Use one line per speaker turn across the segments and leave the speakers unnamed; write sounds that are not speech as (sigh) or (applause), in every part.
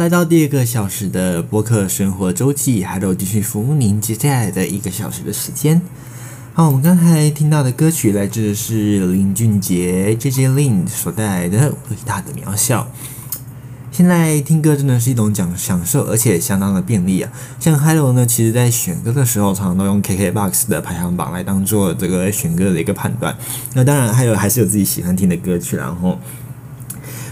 来到第二个小时的播客生活周记，还有继续服务您接下来的一个小时的时间。好，我们刚才听到的歌曲来自是林俊杰 JJ Lin 所带来的《伟大的渺小》。现在听歌真的是一种讲享受，而且相当的便利啊。像 Hello 呢，其实在选歌的时候，常常都用 KKBOX 的排行榜来当做这个选歌的一个判断。那当然还有还是有自己喜欢听的歌曲，然后。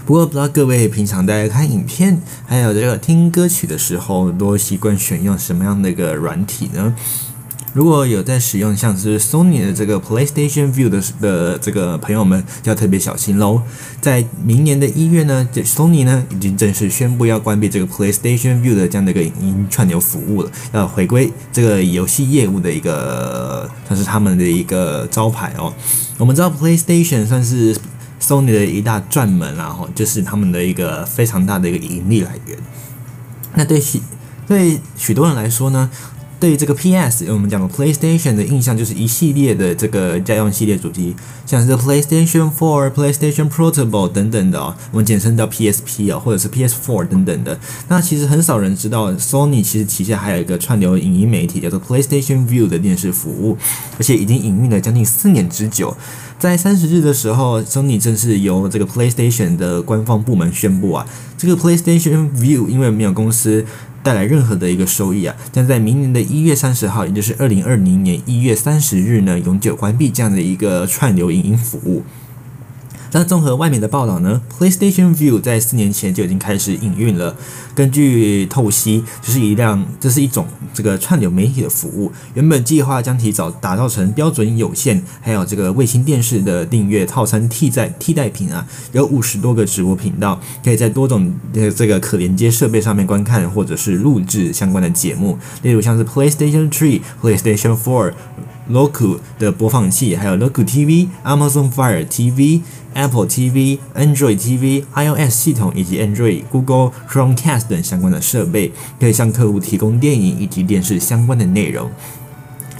不过不知道各位平常在看影片，还有这个听歌曲的时候，都习惯选用什么样的一个软体呢？如果有在使用像是 Sony 的这个 PlayStation View 的的这个朋友们，就要特别小心喽。在明年的一月呢这，Sony 呢已经正式宣布要关闭这个 PlayStation View 的这样的一个影音串流服务了，要回归这个游戏业务的一个，算是他们的一个招牌哦。我们知道 PlayStation 算是。Sony 的一大转门，然后就是他们的一个非常大的一个盈利来源。那对许对许多人来说呢，对于这个 PS，我们讲的 PlayStation 的印象就是一系列的这个家用系列主机，像是 PlayStation 4、PlayStation Portable 等等的哦，我们简称叫 PSP 哦，或者是 PS4 等等的。那其实很少人知道，Sony 其实旗下还有一个串流影音媒体叫做 PlayStation View 的电视服务，而且已经营运了将近四年之久。在三十日的时候，Sony 正式由这个 PlayStation 的官方部门宣布啊，这个 PlayStation View 因为没有公司带来任何的一个收益啊，将在明年的一月三十号，也就是二零二零年一月三十日呢，永久关闭这样的一个串流影音服务。那综合外面的报道呢，PlayStation View 在四年前就已经开始营运了。根据透析，就是一辆，这是一种这个串流媒体的服务。原本计划将其找打造成标准有线，还有这个卫星电视的订阅套餐替代替代品啊，有五十多个直播频道，可以在多种这个可连接设备上面观看或者是录制相关的节目，例如像是 PlayStation 3、PlayStation 4。Roku 的播放器，还有 Roku TV、Amazon Fire TV、Apple TV、Android TV、iOS 系统以及 Android、Google Chromecast 等相关的设备，可以向客户提供电影以及电视相关的内容。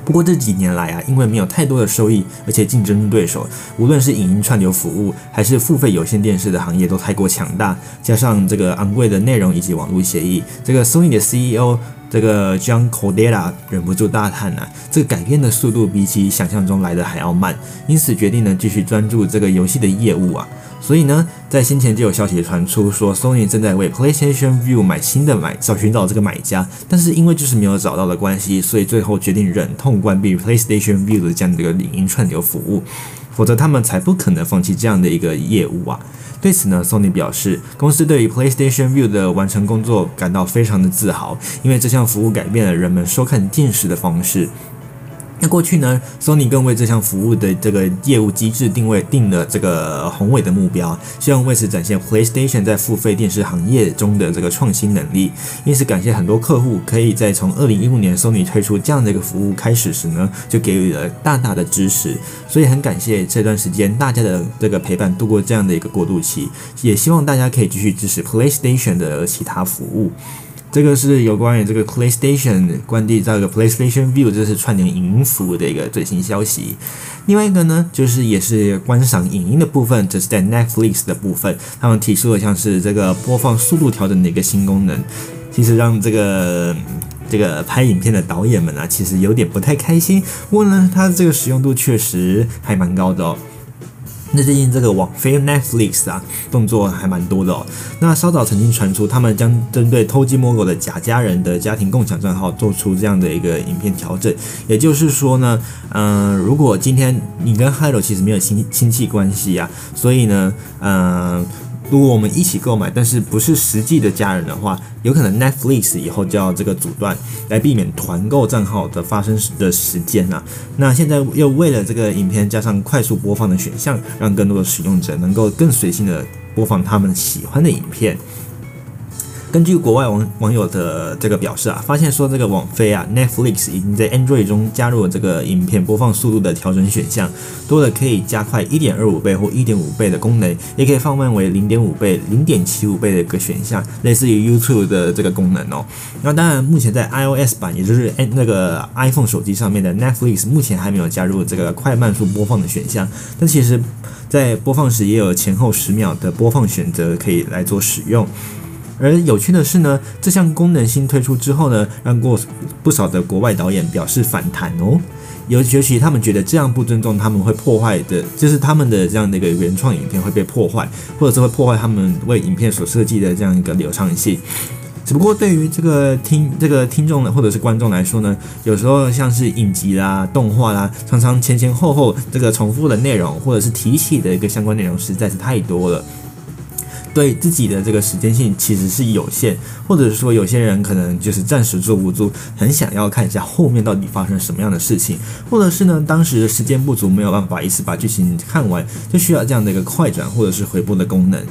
不过这几年来啊，因为没有太多的收益，而且竞争对手，无论是影音串流服务还是付费有线电视的行业都太过强大，加上这个昂贵的内容以及网络协议，这个 Sony 的 CEO 这个 John Codella 忍不住大叹啊，这个改变的速度比起想象中来的还要慢，因此决定呢继续专注这个游戏的业务啊。所以呢，在先前就有消息传出说，Sony 正在为 PlayStation View 买新的买找寻找这个买家，但是因为就是没有找到的关系，所以最后决定忍痛关闭 PlayStation View 的这样的一个影音串流服务，否则他们才不可能放弃这样的一个业务啊。对此呢，Sony 表示，公司对于 PlayStation View 的完成工作感到非常的自豪，因为这项服务改变了人们收看电视的方式。那过去呢，Sony 更为这项服务的这个业务机制定位定了这个宏伟的目标，希望为此展现 PlayStation 在付费电视行业中的这个创新能力。因此，感谢很多客户可以在从二零一五年 Sony 推出这样的一个服务开始时呢，就给予了大大的支持。所以很感谢这段时间大家的这个陪伴，度过这样的一个过渡期。也希望大家可以继续支持 PlayStation 的其他服务。这个是有关于这个 PlayStation 关闭这个 PlayStation View，这是串联影音服务的一个最新消息。另外一个呢，就是也是观赏影音的部分，这是在 Netflix 的部分，他们提出了像是这个播放速度调整的一个新功能，其实让这个这个拍影片的导演们啊，其实有点不太开心。不过呢，它这个使用度确实还蛮高的哦。那最近这个网飞 Netflix 啊，动作还蛮多的哦。那稍早曾经传出，他们将针对偷鸡摸狗的假家人的家庭共享账号做出这样的一个影片调整。也就是说呢，嗯、如果今天你跟 Hello 其实没有亲亲戚关系啊，所以呢，嗯、如果我们一起购买，但是不是实际的家人的话，有可能 Netflix 以后就要这个阻断，来避免团购账号的发生的时间啊。那现在又为了这个影片加上快速播放的选项，让更多的使用者能够更随性的播放他们喜欢的影片。根据国外网网友的这个表示啊，发现说这个网飞啊，Netflix 已经在 Android 中加入了这个影片播放速度的调整选项，多了可以加快一点二五倍或一点五倍的功能，也可以放慢为零点五倍、零点七五倍的一个选项，类似于 YouTube 的这个功能哦。那当然，目前在 iOS 版，也就是那个 iPhone 手机上面的 Netflix，目前还没有加入这个快慢速播放的选项，但其实，在播放时也有前后十秒的播放选择可以来做使用。而有趣的是呢，这项功能新推出之后呢，让过不少的国外导演表示反弹哦。尤尤其他们觉得这样不尊重，他们会破坏的，就是他们的这样的一个原创影片会被破坏，或者是会破坏他们为影片所设计的这样一个流畅性。只不过对于这个听这个听众呢，或者是观众来说呢，有时候像是影集啦、动画啦，常常前前后后这个重复的内容，或者是提起的一个相关内容实在是太多了。对自己的这个时间性其实是有限，或者是说有些人可能就是暂时坐不住，很想要看一下后面到底发生什么样的事情，或者是呢当时时间不足，没有办法一次把剧情看完，就需要这样的一个快转或者是回播的功能。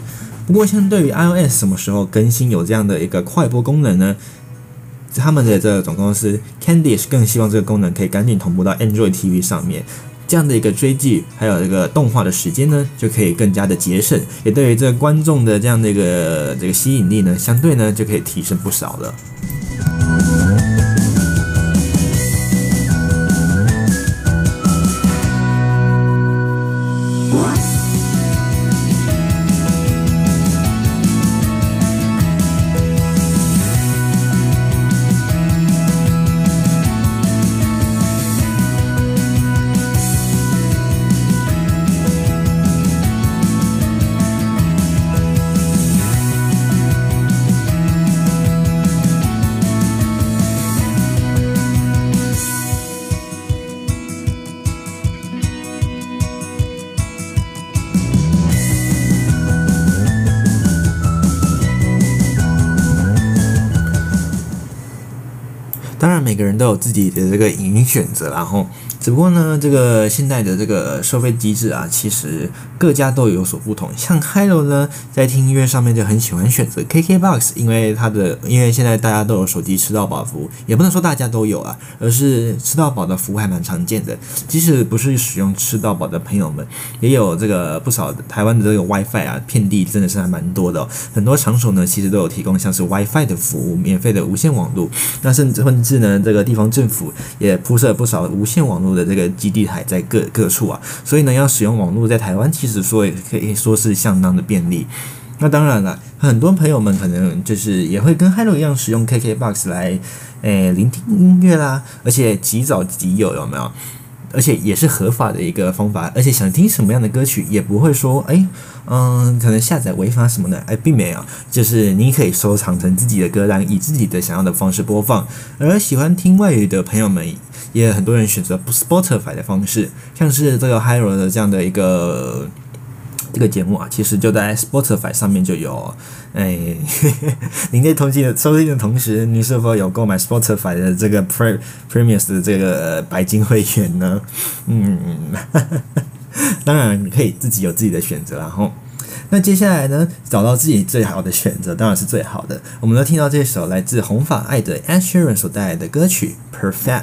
不过相对于 iOS 什么时候更新有这样的一个快播功能呢？他们的这个总公司 Candice 更希望这个功能可以赶紧同步到 Android TV 上面。这样的一个追剧，还有这个动画的时间呢，就可以更加的节省，也对于这观众的这样的一个这个吸引力呢，相对呢就可以提升不少了。都有自己的这个影音选择，然后。只不过呢，这个现在的这个收费机制啊，其实各家都有所不同。像 Hiro 呢，在听音乐上面就很喜欢选择 KKBOX，因为它的因为现在大家都有手机吃到饱服务，也不能说大家都有啊，而是吃到饱的服务还蛮常见的。即使不是使用吃到饱的朋友们，也有这个不少台湾的这个 WiFi 啊，遍地真的是还蛮多的哦。很多场所呢，其实都有提供像是 WiFi 的服务，免费的无线网络。那甚至甚至呢，这个地方政府也铺设不少无线网络的这个基地台在各各处啊，所以呢，要使用网络在台湾，其实说也可以说是相当的便利。那当然了，很多朋友们可能就是也会跟 Hello 一样使用 KKBOX 来诶、聆听音乐啦，而且即早即有，有没有？而且也是合法的一个方法，而且想听什么样的歌曲也不会说，诶，嗯，可能下载违法什么的，哎，并没有，就是你可以收藏成自己的歌单，以自己的想要的方式播放。而喜欢听外语的朋友们，也很多人选择 Spotify 的方式，像是这个 Hiro 的这样的一个。这个节目啊，其实就在 Spotify 上面就有。哎，(laughs) 您在通信的收听的同时，你是否有购买 Spotify 的这个 Pre Premium 的这个白金会员呢？嗯，(laughs) 当然你可以自己有自己的选择。然后，那接下来呢，找到自己最好的选择当然是最好的。我们都听到这首来自红发爱的 Asheran 所带来的歌曲《Perfect》。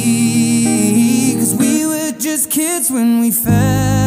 Kids when we fell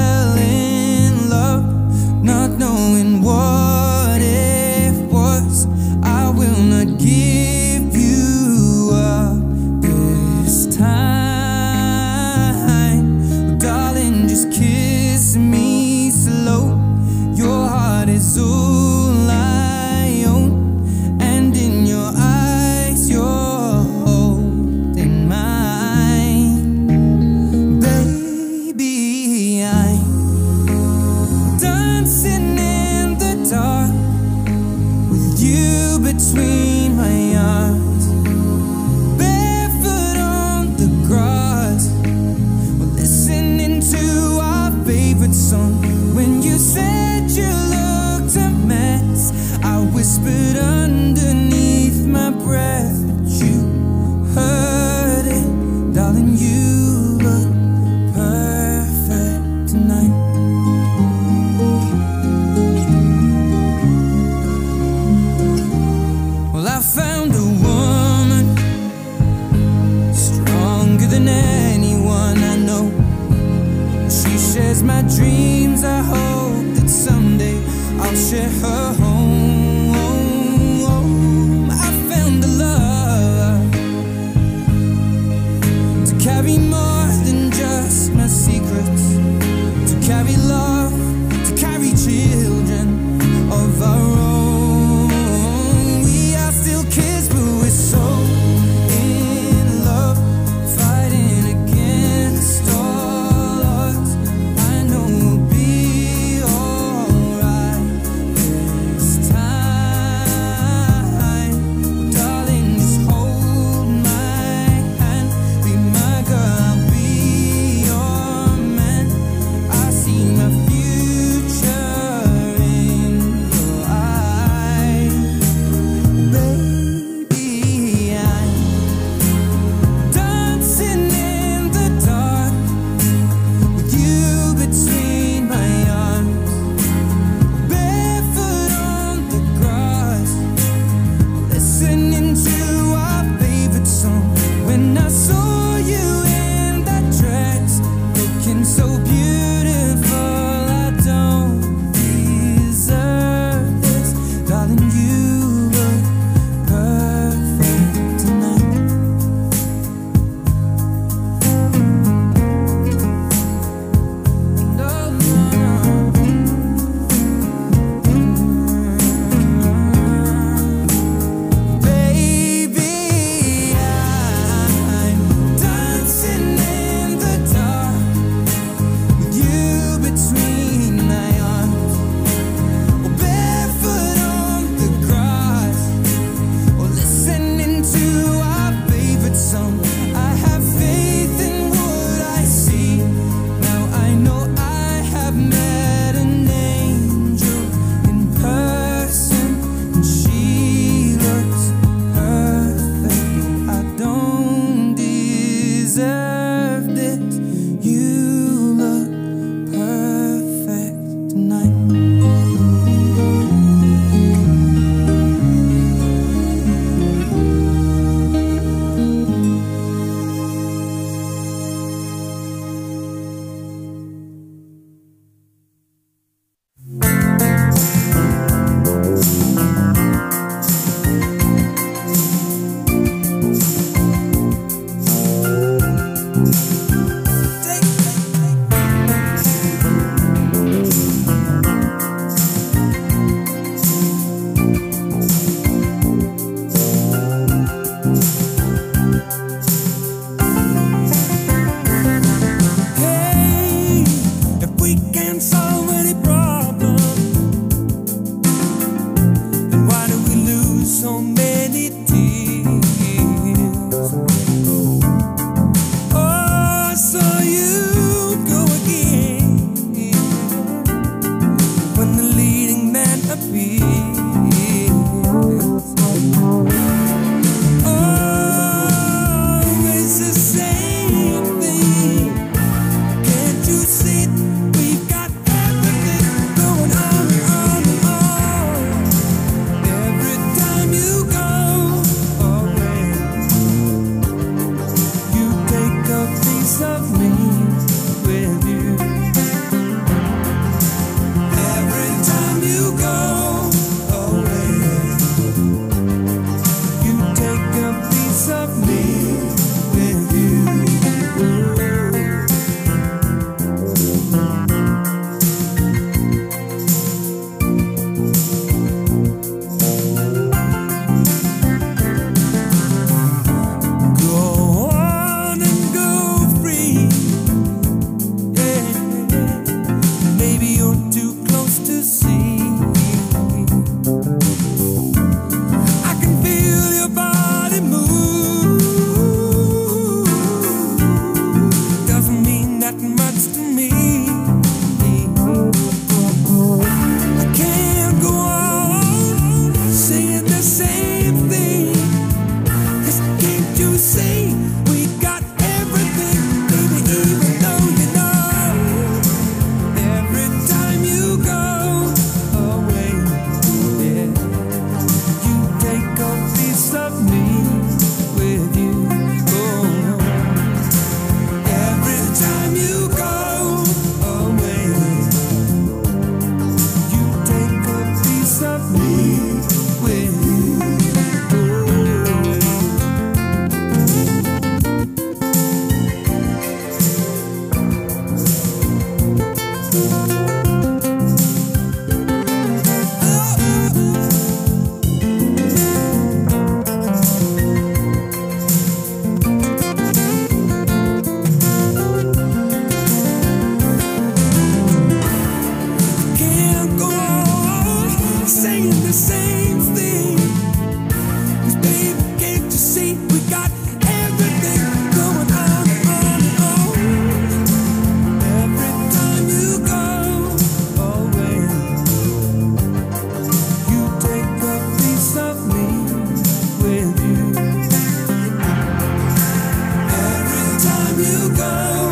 go.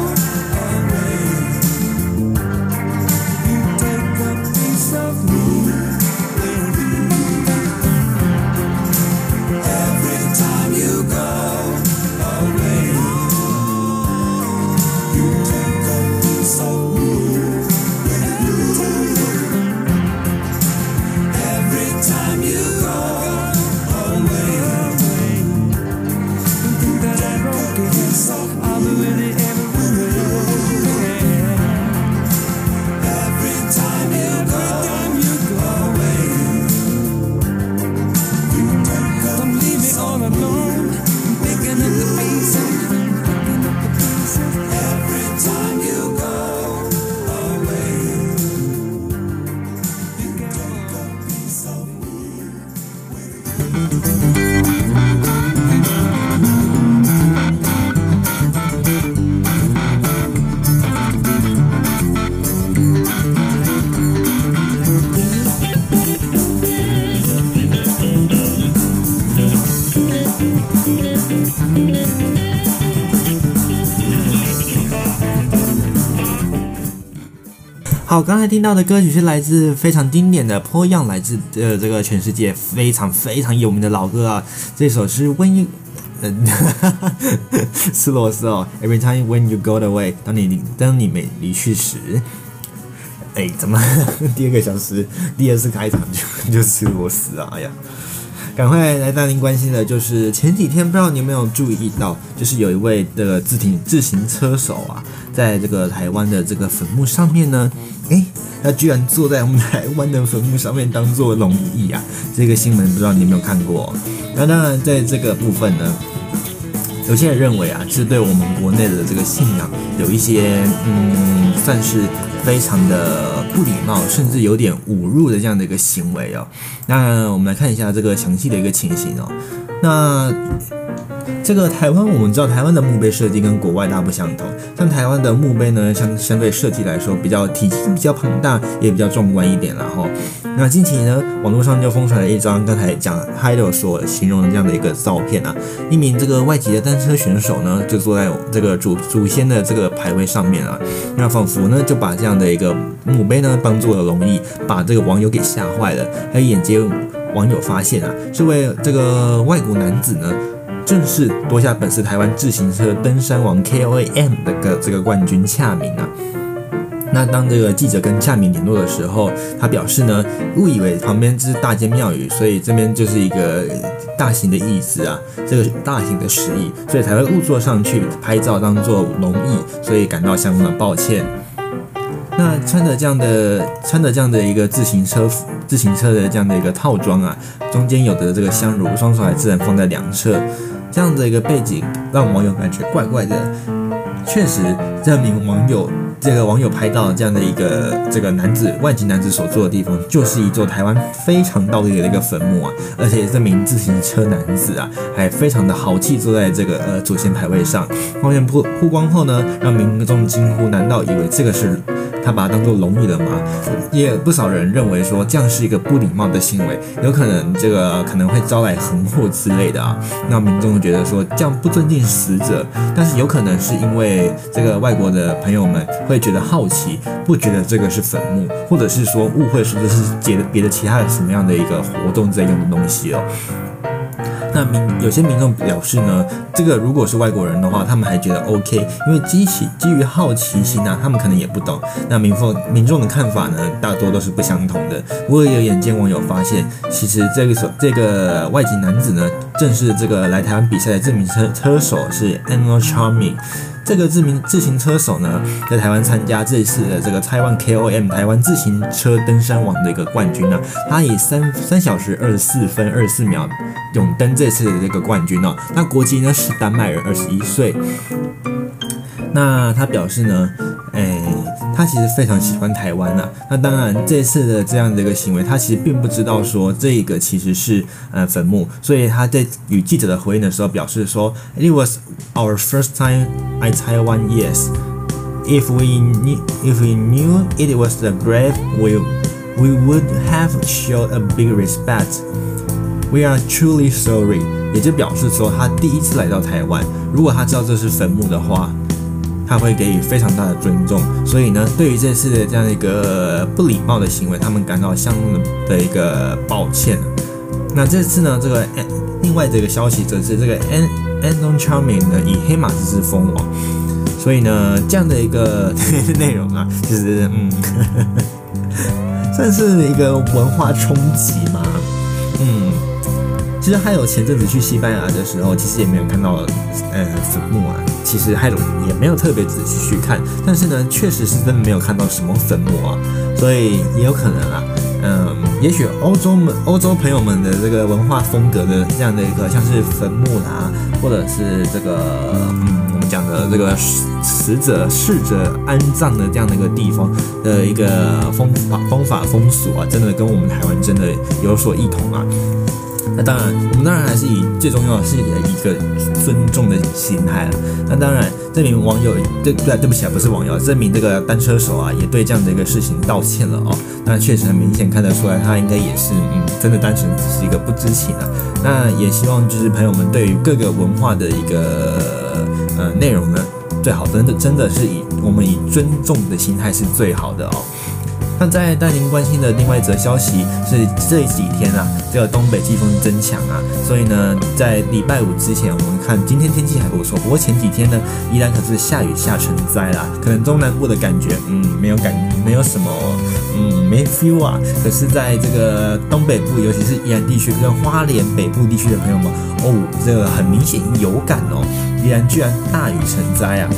好，刚才听到的歌曲是来自非常经典的《破样》，来自呃这个全世界非常非常有名的老歌啊。这首是 When You，嗯，(laughs) 斯罗斯哦，Every time when you go away，当你当你没离去时，哎，怎么第二个小时第二次开场就就斯罗斯啊？哎呀！赶快来带您关心的，就是前几天不知道你有没有注意到，就是有一位的自停自行车手啊，在这个台湾的这个坟墓上面呢，诶，他居然坐在我们台湾的坟墓上面当做龙椅啊！这个新闻不知道你有没有看过？那当然，在这个部分呢，有些人认为啊，是对我们国内的这个信仰有一些嗯，算是。非常的不礼貌，甚至有点侮辱的这样的一个行为哦。那我们来看一下这个详细的一个情形哦。那这个台湾，我们知道台湾的墓碑设计跟国外大不相同。像台湾的墓碑呢，相相对设计来说比较体积比较庞大，也比较壮观一点然后。那近期呢，网络上就疯传了一张刚才讲 Hido 所形容的这样的一个照片啊，一名这个外籍的单车选手呢，就坐在这个祖祖先的这个牌位上面啊，那仿佛呢就把这样的一个墓碑呢当做了龙椅，把这个网友给吓坏了。还有眼尖网友发现啊，这位这个外国男子呢，正式夺下本次台湾自行车登山王 KOM 的个这个冠军恰明啊。那当这个记者跟夏明联络的时候，他表示呢，误以为旁边是大间庙宇，所以这边就是一个大型的椅子啊，这个大型的石椅，所以才会误坐上去拍照当做龙椅，所以感到相当的抱歉。那穿着这样的穿着这样的一个自行车自行车的这样的一个套装啊，中间有的这个香炉，双手还自然放在两侧，这样的一个背景让网友感觉怪怪的。确实，这名网友。这个网友拍到这样的一个这个男子外籍男子所坐的地方，就是一座台湾非常道地的一个坟墓啊！而且这名自行车男子啊，还非常的豪气坐在这个呃祖先牌位上。画面曝曝光后呢，让民众惊呼：难道以为这个是？他把它当做龙椅了吗？也有不少人认为说这样是一个不礼貌的行为，有可能这个可能会招来横祸之类的啊。那民众觉得说这样不尊敬死者，但是有可能是因为这个外国的朋友们会觉得好奇，不觉得这个是坟墓，或者是说误会说这是别的别的其他的什么样的一个活动在用的东西哦。那民有些民众表示呢，这个如果是外国人的话，他们还觉得 OK，因为基起基于好奇心啊，他们可能也不懂。那民风民众的看法呢，大多都是不相同的。不过有眼尖网友发现，其实这个手这个外籍男子呢，正是这个来台湾比赛的这名车车手是 ANO Charming。这个自名自行车手呢，在台湾参加这一次的这个台湾 KOM 台湾自行车登山王的一个冠军呢，他以三三小时二十四分二十四秒勇登这次的这个冠军哦。那国籍呢是丹麦人，二十一岁。那他表示呢，哎。他其实非常喜欢台湾呐、啊，那当然这次的这样的一个行为，他其实并不知道说这个其实是呃坟墓，所以他在与记者的回应的时候表示说，It was our first time at Taiwan, yes. If we knew, if we knew it was the grave, we we would have showed a big respect. We are truly sorry. 也就表示说，他第一次来到台湾，如果他知道这是坟墓的话。他会给予非常大的尊重，所以呢，对于这次的这样一个不礼貌的行为，他们感到相当的一个抱歉。那这次呢，这个另外这个消息则是这个 Arnold Charming 呢以黑马之姿封王，所以呢，这样的一个 (laughs) 内容啊，其实嗯，(laughs) 算是一个文化冲击嘛，嗯，其实还有前阵子去西班牙的时候，其实也没有看到呃坟墓啊。其实海龙也没有特别仔细去看，但是呢，确实是真的没有看到什么坟墓啊，所以也有可能啊，嗯，也许欧洲们、欧洲朋友们的这个文化风格的这样的一个，像是坟墓啊，或者是这个，嗯，我们讲的这个死者、逝者安葬的这样的一个地方的一个风法、方法、风俗啊，真的跟我们台湾真的有所异同啊。那当然，我们当然还是以最重要的是以一个尊重的心态了。那当然，这名网友对对对不起啊，不是网友，这名这个单车手啊，也对这样的一个事情道歉了哦。那确实很明显看得出来，他应该也是嗯，真的单纯只是一个不知情啊。那也希望就是朋友们对于各个文化的一个呃内容呢，最好真的真的是以我们以尊重的心态是最好的哦。那在带您关心的另外一则消息是这几天啊，这个东北季风增强啊，所以呢，在礼拜五之前，我们看今天天气还不错。不过前几天呢，宜兰可是下雨下成灾啦，可能中南部的感觉，嗯，没有感，没有什么，嗯，没 feel 啊。可是在这个东北部，尤其是宜兰地区跟花莲北部地区的朋友们，哦，这个很明显有感哦，宜兰居然大雨成灾啊！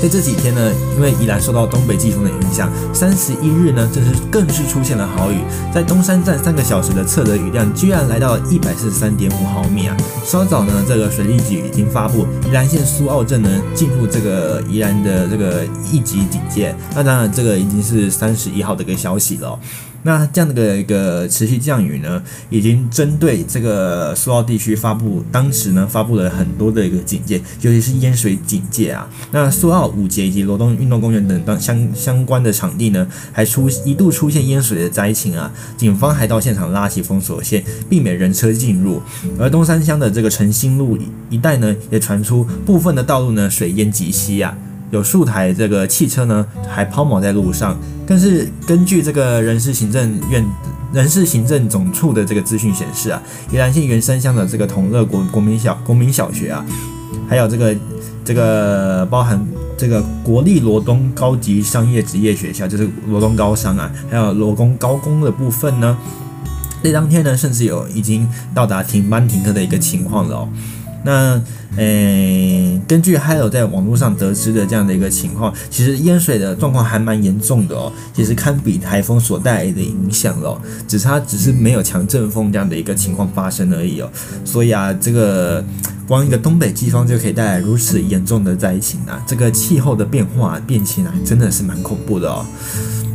在这几天呢，因为宜兰受到东北季风的影响，三十一日呢，这是更是出现了豪雨，在东山站三个小时的测得雨量居然来到一百四十三点五毫米啊！稍早呢，这个水利局已经发布宜兰县苏澳镇呢进入这个宜兰的这个一级警戒，那当然这个已经是三十一号的一个消息了。那这样的一个持续降雨呢，已经针对这个苏澳地区发布，当时呢发布了很多的一个警戒，尤其是淹水警戒啊。那苏澳五节以及罗东运动公园等等相相关的场地呢，还出一度出现淹水的灾情啊。警方还到现场拉起封锁线，避免人车进入。而东山乡的这个诚心路一带呢，也传出部分的道路呢水淹及膝啊。有数台这个汽车呢，还抛锚在路上。但是根据这个人事行政院人事行政总处的这个资讯显示啊，宜兰县员山乡的这个同乐国国民小国民小学啊，还有这个这个包含这个国立罗东高级商业职业学校，就是罗东高商啊，还有罗东高工的部分呢，这当天呢，甚至有已经到达停班停课的一个情况了哦。那，诶，根据还有在网络上得知的这样的一个情况，其实淹水的状况还蛮严重的哦，其实堪比台风所带来的影响了，只差只是没有强阵风这样的一个情况发生而已哦。所以啊，这个光一个东北季风就可以带来如此严重的灾情啊，这个气候的变化变迁啊，真的是蛮恐怖的哦。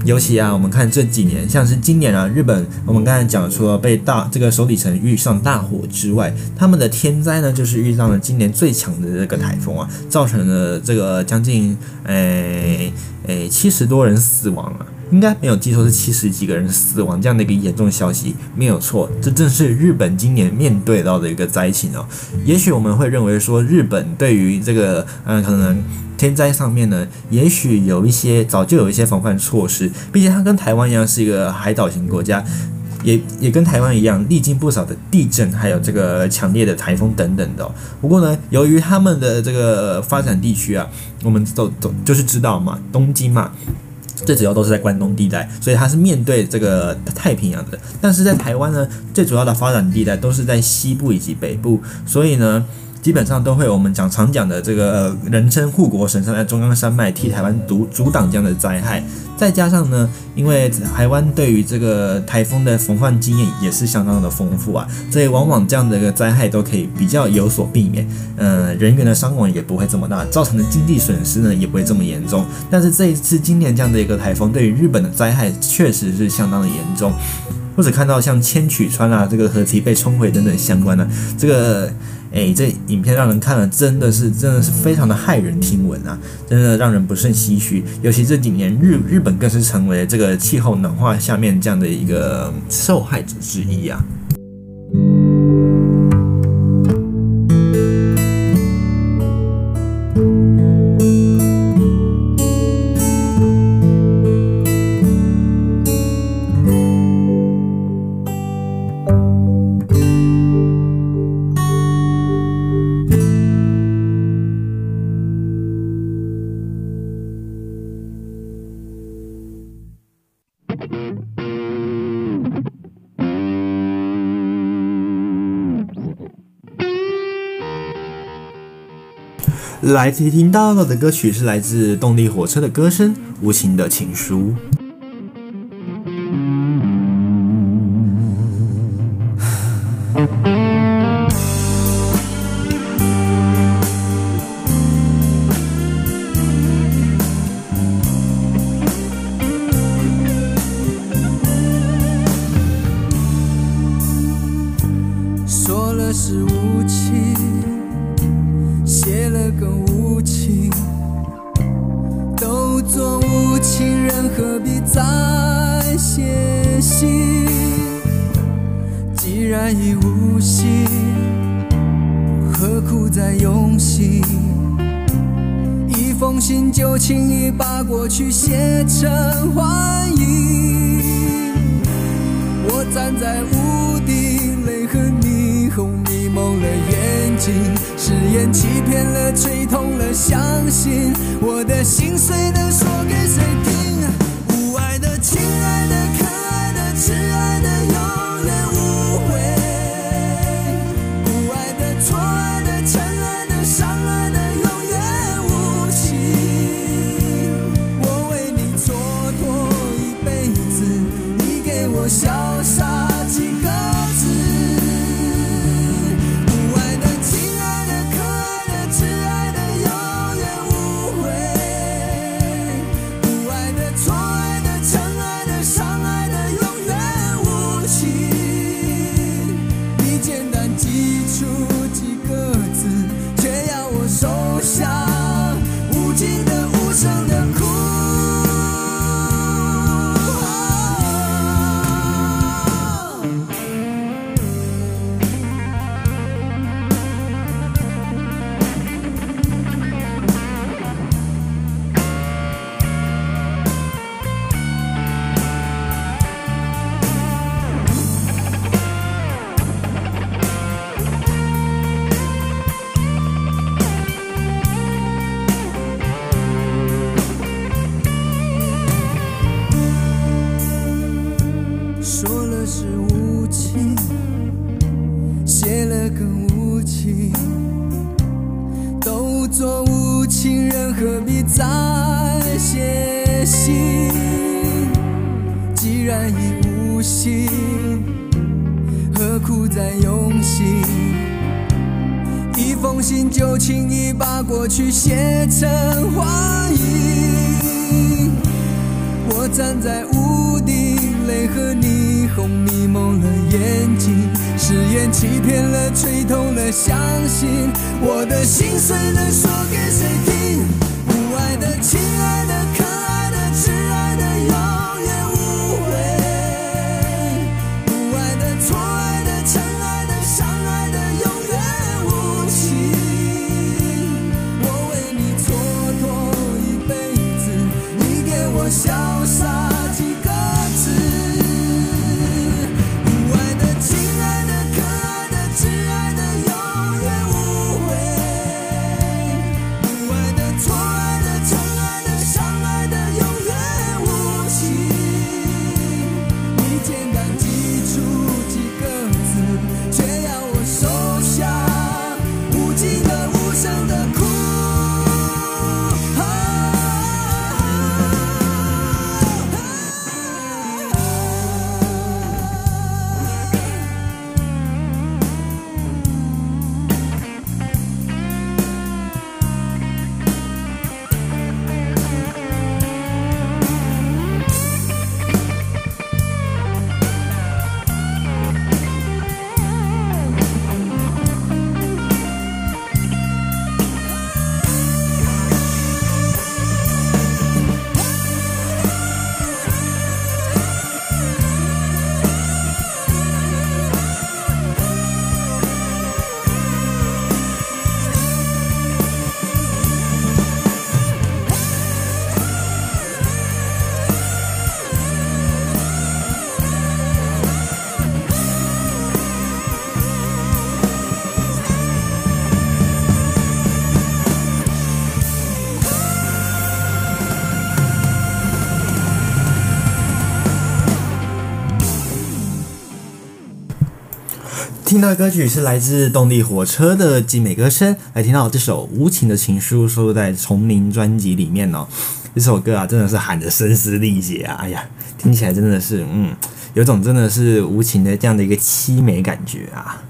尤其啊，我们看这几年，像是今年啊，日本我们刚才讲说被大这个首里城遇上大火之外，他们的天灾呢，就是遇上了今年最强的这个台风啊，造成了这个将近诶诶七十多人死亡啊，应该没有记错是七十几个人死亡这样的一个严重消息，没有错，这正是日本今年面对到的一个灾情哦。也许我们会认为说，日本对于这个嗯可能。天灾上面呢，也许有一些早就有一些防范措施，毕竟它跟台湾一样是一个海岛型国家，也也跟台湾一样历经不少的地震，还有这个强烈的台风等等的。不过呢，由于他们的这个发展地区啊，我们都都就是知道嘛，东京嘛，最主要都是在关东地带，所以它是面对这个太平洋的。但是在台湾呢，最主要的发展地带都是在西部以及北部，所以呢。基本上都会我们讲常讲的这个、呃、人称护国神山的中央山脉替台湾阻阻挡这样的灾害，再加上呢，因为台湾对于这个台风的防范经验也是相当的丰富啊，所以往往这样的一个灾害都可以比较有所避免，嗯、呃，人员的伤亡也不会这么大，造成的经济损失呢也不会这么严重。但是这一次今年这样的一个台风对于日本的灾害确实是相当的严重，或者看到像千曲川啊这个河堤被冲毁等等相关的这个。哎，这影片让人看了，真的是真的是非常的骇人听闻啊！真的让人不胜唏嘘。尤其这几年日日本更是成为这个气候暖化下面这样的一个受害者之一啊。来听听到的歌曲是来自动力火车的歌声《无情的情
书》。骗了，吹痛了，相信我的心碎了，说给谁听？不爱的情。
听到的歌曲是来自动力火车的精美歌声来听到这首无情的情书收录在丛林专辑里面哦。这首歌啊真的是喊得声嘶力竭啊哎呀听起来真的是嗯有种真的是无情的这样的一个凄美感觉啊。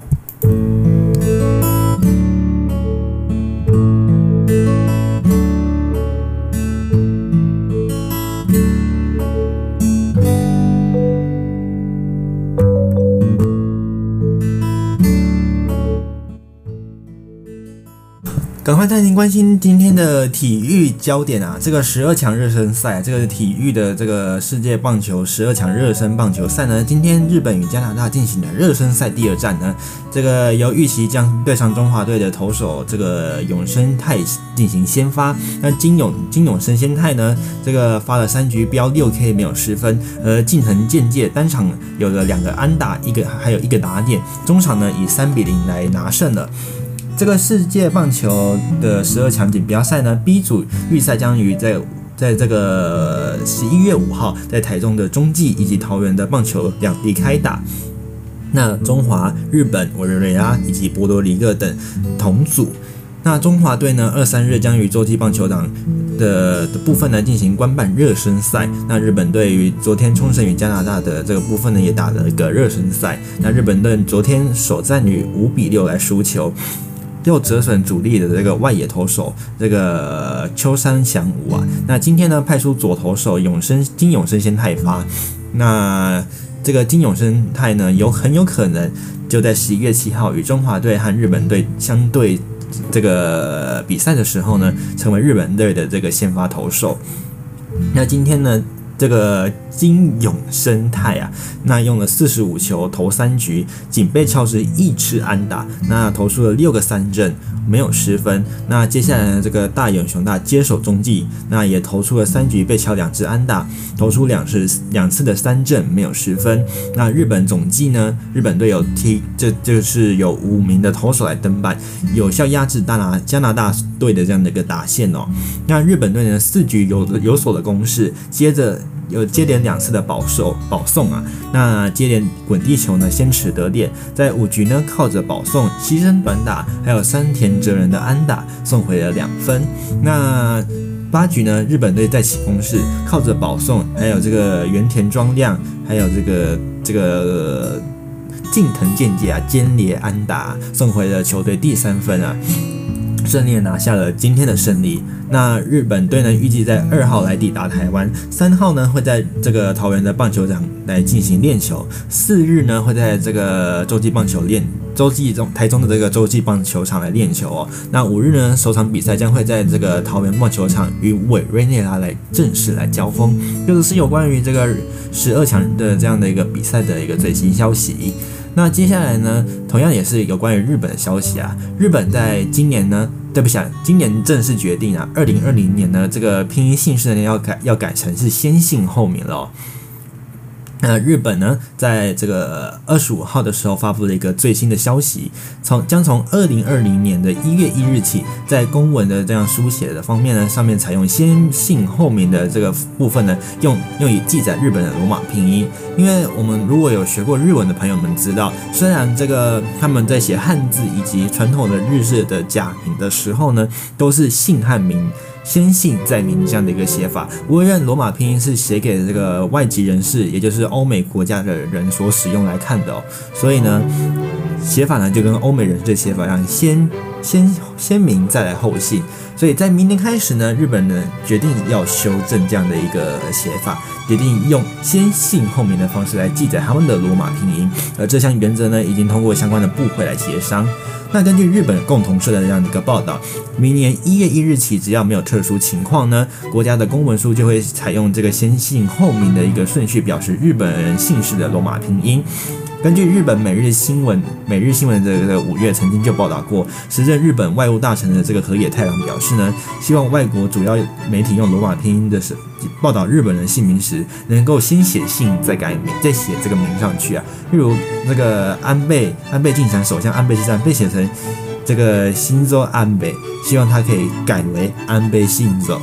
关心今天的体育焦点啊！这个十二强热身赛，这个体育的这个世界棒球十二强热身棒球赛呢，今天日本与加拿大进行的热身赛第二战呢，这个由预期将对上中华队的投手这个永生泰进行先发。那金永金永生先泰呢，这个发了三局飙六 K 没有失分，而近藤健介单场有了两个安打，一个还有一个打点，中场呢以三比零来拿胜了。这个世界棒球的十二强锦标赛呢，B 组预赛将于在在这个十一月五号在台中的中继以及桃园的棒球两地开打。那中华、日本、委内瑞拉以及波多黎各等同组。那中华队呢，二三日将于洲际棒球场的的部分呢进行官办热身赛。那日本队于昨天冲绳与加拿大的这个部分呢也打了一个热身赛。那日本队昨天首战于五比六来输球。又折损主力的这个外野投手，这个秋山翔吾啊，那今天呢派出左投手永生金永生先泰发，那这个金永生泰呢有很有可能就在十一月七号与中华队和日本队相对这个比赛的时候呢，成为日本队的这个先发投手。那今天呢？这个金永生态啊，那用了四十五球投三局，仅被敲出一次安打，那投出了六个三振，没有失分。那接下来呢，这个大永雄大接手中继，那也投出了三局，被敲两次安打，投出两次两次的三振，没有失分。那日本总计呢，日本队有踢，这就是有五名的投手来登板，有效压制大拿加拿大队的这样的一个打线哦。那日本队呢，四局有有所的攻势，接着。有接连两次的保送保送啊，那接连滚地球呢，先取得点，在五局呢靠着保送牺牲短打，还有山田哲人的安打送回了两分。那八局呢，日本队再起攻势，靠着保送，还有这个原田庄亮，还有这个这个近藤健介啊，坚连安打送回了球队第三分啊。顺利拿下了今天的胜利。那日本队呢，预计在二号来抵达台湾，三号呢会在这个桃园的棒球场来进行练球，四日呢会在这个洲际棒球练洲际中台中的这个洲际棒球场来练球哦。那五日呢首场比赛将会在这个桃园棒球场与委瑞内拉来正式来交锋，就是有关于这个十二强的这样的一个比赛的一个最新消息。那接下来呢，同样也是有关于日本的消息啊。日本在今年呢，对不起啊，今年正式决定啊，二零二零年呢，这个拼音姓氏呢要改，要改成是先姓后名了。那日本呢，在这个二十五号的时候发布了一个最新的消息，从将从二零二零年的一月一日起，在公文的这样书写的方面呢，上面采用先姓后名的这个部分呢，用用以记载日本的罗马拼音。因为我们如果有学过日文的朋友们知道，虽然这个他们在写汉字以及传统的日式的假名的时候呢，都是姓和名。先姓再名这样的一个写法，不过因罗马拼音是写给这个外籍人士，也就是欧美国家的人所使用来看的哦，所以呢，写法呢就跟欧美人士的写法一样，先先先名再来后姓。所以在明年开始呢，日本人决定要修正这样的一个写法，决定用先姓后名的方式来记载他们的罗马拼音，而这项原则呢，已经通过相关的部会来协商。那根据日本共同社的这样的一个报道，明年一月一日起，只要没有特殊情况呢，国家的公文书就会采用这个先姓后名的一个顺序，表示日本人姓氏的罗马拼音。根据日本每日新闻，每日新闻的这个五月曾经就报道过，时任日本外务大臣的这个河野太郎表示呢，希望外国主要媒体用罗马拼音的时报道日本人姓名时，能够先写姓再改名，再写这个名上去啊。例如那个安倍安倍晋三首相安倍晋三被写成这个新州安倍，希望他可以改为安倍晋三。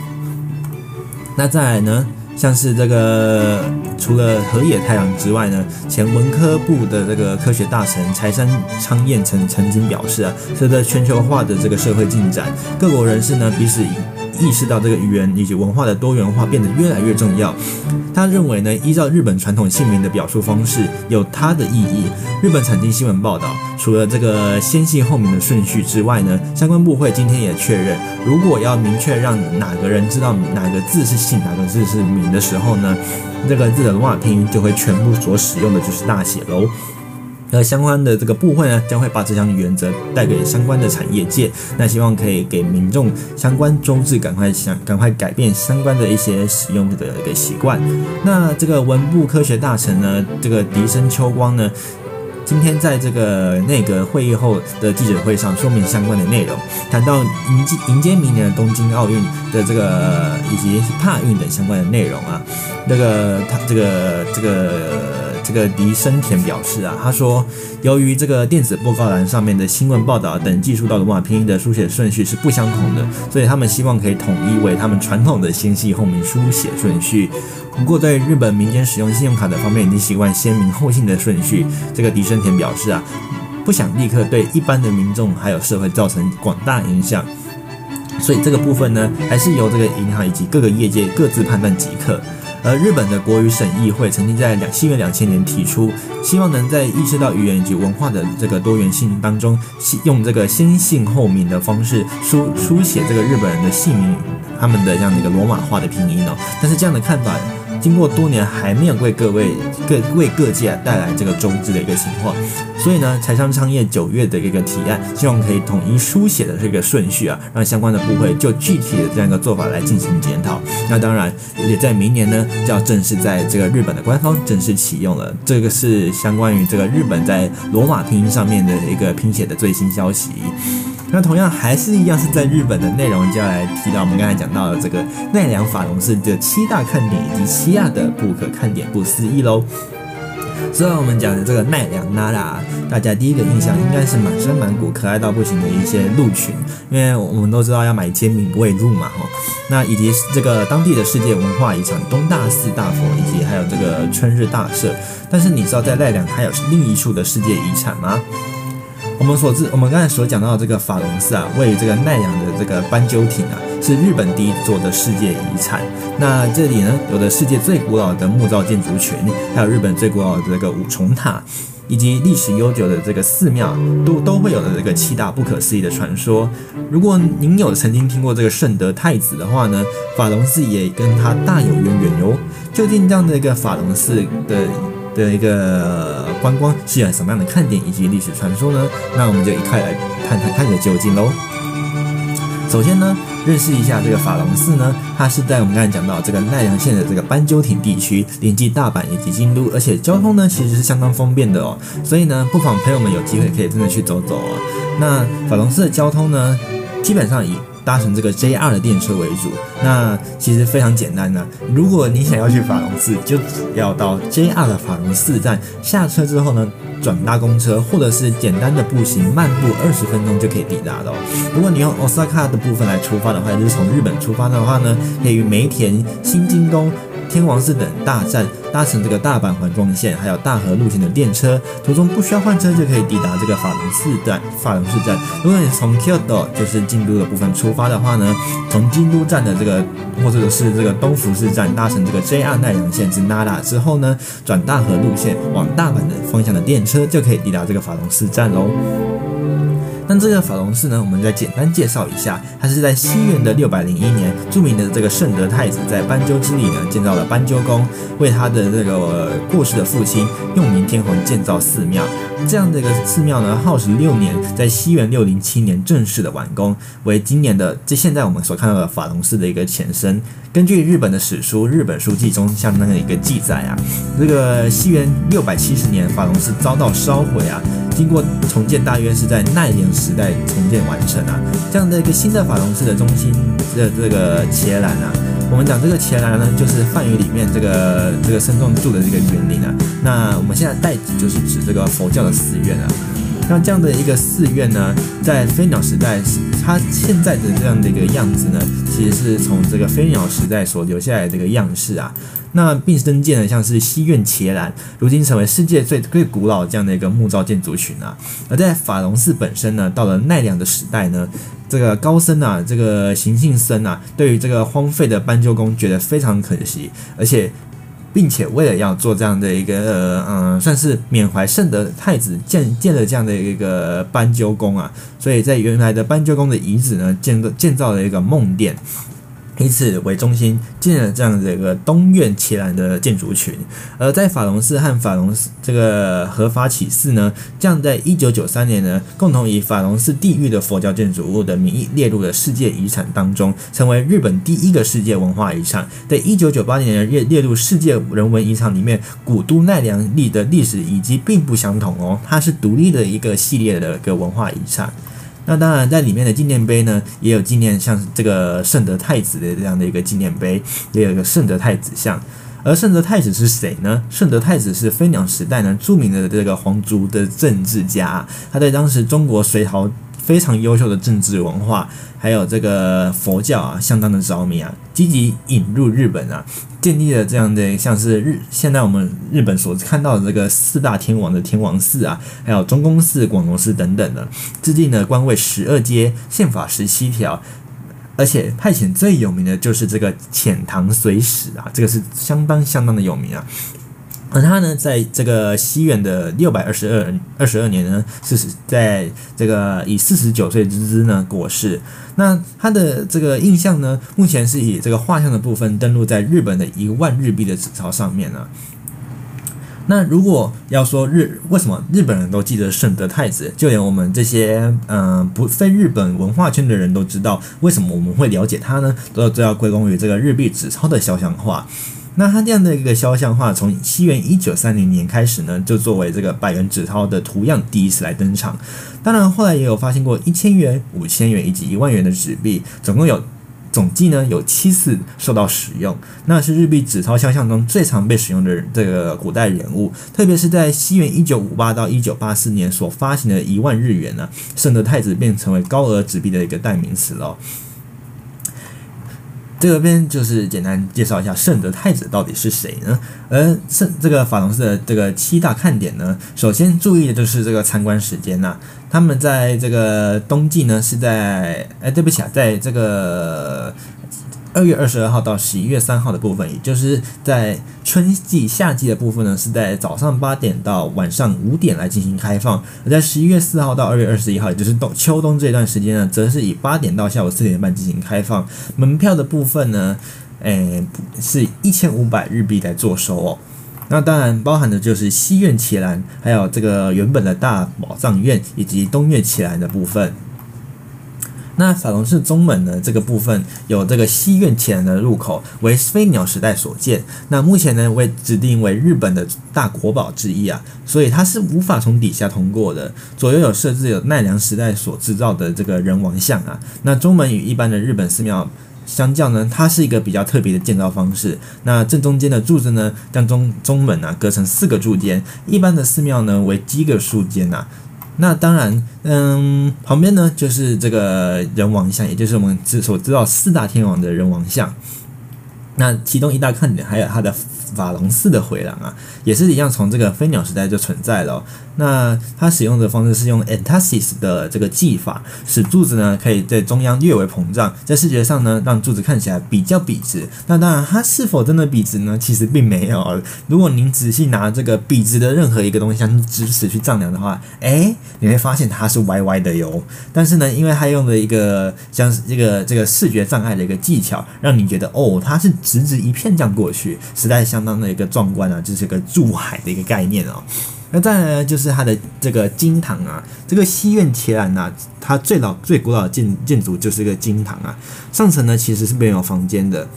那再呢？像是这个，除了河野太郎之外呢，前文科部的这个科学大臣柴山昌彦曾曾经表示啊，随着全球化的这个社会进展，各国人士呢彼此以意识到这个语言以及文化的多元化变得越来越重要。他认为呢，依照日本传统姓名的表述方式有它的意义。日本产经新闻报道，除了这个先姓后名的顺序之外呢，相关部会今天也确认，如果要明确让哪个人知道哪个字是姓，哪个字是名的时候呢，这个字的罗马拼音就会全部所使用的就是大写喽。而相关的这个部分呢，将会把这项原则带给相关的产业界，那希望可以给民众相关周知，赶快想赶快改变相关的一些使用的一个习惯。那这个文部科学大臣呢，这个萩生秋光呢，今天在这个内阁会议后的记者会上说明相关的内容，谈到迎接迎接明年的东京奥运的这个以及帕运等相关的内容啊，那个他这个这个。这个萩生田表示啊，他说，由于这个电子报告栏上面的新闻报道等技术到罗马拼音的书写顺序是不相同的，所以他们希望可以统一为他们传统的先细后明书写顺序。不过，在日本民间使用信用卡的方面，已经习惯先名后姓的顺序。这个萩生田表示啊，不想立刻对一般的民众还有社会造成广大影响，所以这个部分呢，还是由这个银行以及各个业界各自判断即可。而日本的国语审议会曾经在两西元两千年提出，希望能在意识到语言以及文化的这个多元性当中，用这个先姓后名的方式书书写这个日本人的姓名，他们的这样的一个罗马化的拼音哦。但是这样的看法。经过多年还没有为各位各为各界带来这个周知的一个情况，所以呢，财商昌业九月的一个提案，希望可以统一书写的这个顺序啊，让相关的部会就具体的这样一个做法来进行检讨。那当然也在明年呢，就要正式在这个日本的官方正式启用了。这个是相关于这个日本在罗马拼音上面的一个拼写的最新消息。那同样还是一样是在日本的内容，就要来提到我们刚才讲到的这个奈良法隆寺的七大看点以及七亚的不可看点不思议喽。虽然我们讲的这个奈良娜拉，大家第一个印象应该是满身满骨可爱到不行的一些鹿群，因为我们都知道要买尖名喂鹿嘛，吼。那以及这个当地的世界文化遗产东大寺大佛，以及还有这个春日大社。但是你知道在奈良还有另一处的世界遗产吗？我们所知，我们刚才所讲到的这个法隆寺啊，位于这个奈良的这个斑鸠町啊，是日本第一座的世界遗产。那这里呢，有的世界最古老的木造建筑群，还有日本最古老的这个五重塔，以及历史悠久的这个寺庙，都都会有的这个七大不可思议的传说。如果您有曾经听过这个圣德太子的话呢，法隆寺也跟他大有渊源哟。究竟这样的一个法隆寺的的一个观光是有什么样的看点以及历史传说呢？那我们就一块来看看看个究竟喽。首先呢，认识一下这个法隆寺呢，它是在我们刚才讲到这个奈良县的这个斑鸠町地区，临近大阪以及京都，而且交通呢其实是相当方便的哦。所以呢，不妨朋友们有机会可以真的去走走哦。那法隆寺的交通呢，基本上以搭乘这个 JR 的电车为主，那其实非常简单呢。如果你想要去法隆寺，就要到 JR 的法隆寺站下车之后呢，转搭公车，或者是简单的步行漫步二十分钟就可以抵达的哦。如果你用 Osaka 的部分来出发的话，就是从日本出发的话呢，可以于梅田、新京东。天王寺等大站搭乘这个大阪环状线，还有大和路线的电车，途中不需要换车就可以抵达这个法隆寺站。法隆寺站，如果你从 Kyoto 就是京都的部分出发的话呢，从京都站的这个或者是这个东福寺站搭乘这个 JR 奈良线至 Nara 之后呢，转大和路线往大阪的方向的电车就可以抵达这个法隆寺站喽。那这个法隆寺呢，我们再简单介绍一下，它是在西元的六百零一年，著名的这个圣德太子在斑鸠之里呢，建造了斑鸠宫，为他的这个过世的父亲用明天皇建造寺庙。这样的一个寺庙呢，耗时六年，在西元六零七年正式的完工，为今年的这现在我们所看到的法隆寺的一个前身。根据日本的史书《日本书记》中相当的一个记载啊，这个西元六百七十年，法隆寺遭到烧毁啊。经过重建，大约是在奈良时代重建完成啊。这样的一个新的法隆寺的中心的这个伽蓝啊，我们讲这个伽蓝呢，就是梵语里面这个这个僧众住的这个园林啊。那我们现在代指就是指这个佛教的寺院啊。那这样的一个寺院呢，在飞鸟时代，它现在的这样的一个样子呢，其实是从这个飞鸟时代所留下来的这个样式啊。那并生建的像是西苑伽蓝，如今成为世界最最古老这样的一个木造建筑群啊。而在法隆寺本身呢，到了奈良的时代呢，这个高僧啊，这个行信僧啊，对于这个荒废的斑鸠宫觉得非常可惜，而且并且为了要做这样的一个嗯，算是缅怀圣德太子建建了这样的一个斑鸠宫啊，所以在原来的斑鸠宫的遗址呢，建造建造了一个梦殿。以此为中心建了这样的一个东院伽蓝的建筑群，而在法隆寺和法隆寺这个合法起寺呢，这样在一九九三年呢，共同以法隆寺地域的佛教建筑物的名义列入了世界遗产当中，成为日本第一个世界文化遗产。在一九九八年列列入世界人文遗产里面，古都奈良立的历史遗迹并不相同哦，它是独立的一个系列的一个文化遗产。那当然，在里面的纪念碑呢，也有纪念像这个圣德太子的这样的一个纪念碑，也有一个圣德太子像。而圣德太子是谁呢？圣德太子是飞鸟时代呢著名的这个皇族的政治家，他在当时中国隋朝。非常优秀的政治文化，还有这个佛教啊，相当的着迷啊，积极引入日本啊，建立了这样的像是日现在我们日本所看到的这个四大天王的天王寺啊，还有中宫寺、广隆寺等等的，制定了官位十二阶、宪法十七条，而且派遣最有名的就是这个遣唐随使啊，这个是相当相当的有名啊。而他呢，在这个西元的六百二十二二十二年呢，是在这个以四十九岁之姿呢过世。那他的这个印象呢，目前是以这个画像的部分登录在日本的一万日币的纸钞上面呢。那如果要说日为什么日本人都记得圣德太子，就连我们这些嗯、不非日本文化圈的人都知道，为什么我们会了解他呢？都都要归功于这个日币纸钞的肖像画。那它这样的一个肖像画，从西元一九三零年开始呢，就作为这个百元纸钞的图样第一次来登场。当然，后来也有发现过一千元、五千元以及一万元的纸币，总共有总计呢有七次受到使用。那是日币纸钞肖像中最常被使用的这个古代人物，特别是在西元一九五八到一九八四年所发行的一万日元呢，圣德太子便成为高额纸币的一个代名词了。这边就是简单介绍一下圣德太子到底是谁呢？而圣这个法隆寺的这个七大看点呢，首先注意的就是这个参观时间呐、他们在这个冬季呢是在，哎，对不起啊，在这个。二月二十二号到十一月三号的部分，也就是在春季、夏季的部分呢，是在早上八点到晚上五点来进行开放；而在十一月四号到二月二十一号，也就是冬秋冬这段时间呢，则是以八点到下午四点半进行开放。门票的部分呢，诶，是一千五百日币来做收哦。那当然包含的就是西院奇兰，还有这个原本的大宝藏院以及东院奇兰的部分。那法隆寺中门呢，这个部分有这个西院前的入口，为飞鸟时代所建。那目前呢，为指定为日本的大国宝之一啊，所以它是无法从底下通过的。左右有设置有奈良时代所制造的这个人王像啊。那中门与一般的日本寺庙相较呢，它是一个比较特别的建造方式。那正中间的柱子呢，将中中门啊隔成四个柱间，一般的寺庙呢为七个柱间呐。那当然，嗯，旁边呢就是这个人王像，也就是我们知所知道四大天王的人王像。那其中一大看点还有他的。法隆寺的回廊啊，也是一样，从这个飞鸟时代就存在了。那它使用的方式是用 entasis 的这个技法，使柱子呢可以在中央略微膨胀，在视觉上呢让柱子看起来比较笔直。那当然，它是否真的笔直呢？其实并没有。如果您仔细拿这个笔直的任何一个东西像直尺去丈量的话，诶，你会发现它是歪歪的哟。但是呢，因为它用的一个像这个这个视觉障碍的一个技巧，让你觉得哦，它是直直一片这样过去，实在像。相当的一个壮观啊，就是一个入海的一个概念哦。那再来呢，就是它的这个金堂啊，这个西苑伽蓝呐，它最老最古老的建建筑就是一个金堂啊。上层呢其实是没有房间的。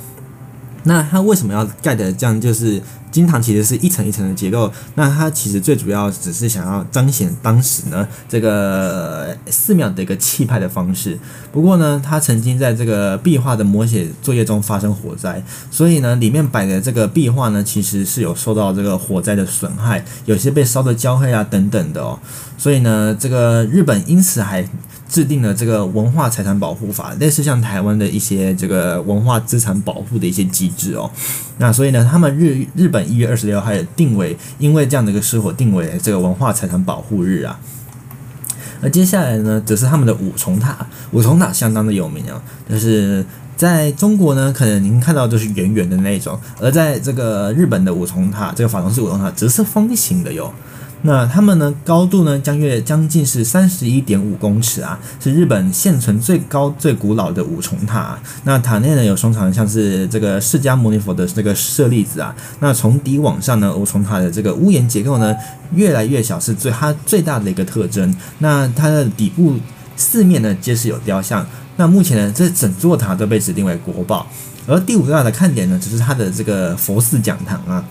那它为什么要盖的这样？就是金堂其实是一层一层的结构。那它其实最主要只是想要彰显当时呢这个寺庙的一个气派的方式。不过呢，它曾经在这个壁画的摹写作业中发生火灾，所以呢里面摆的这个壁画呢其实是有受到这个火灾的损害，有些被烧得焦黑啊等等的哦。所以呢，这个日本因此还。制定了这个文化财产保护法，类似像台湾的一些这个文化资产保护的一些机制哦。那所以呢，他们日日本一月二十六号也定为，因为这样的一个失火定为这个文化财产保护日啊。而接下来呢，则是他们的五重塔，五重塔相当的有名哦，就是在中国呢，可能您看到都是圆圆的那种，而在这个日本的五重塔，这个法隆寺五重塔则是方形的哟。那它们呢，高度呢将约将近是三十一点五公尺啊，是日本现存最高最古老的五重塔。那塔内呢有收藏像是这个释迦牟尼佛的这个舍利子啊。那从底往上呢，五重塔的这个屋檐结构呢越来越小，是最它最大的一个特征。那它的底部四面呢皆是有雕像。那目前呢，这整座塔都被指定为国宝。而第五大的看点呢，就是它的这个佛寺讲堂啊。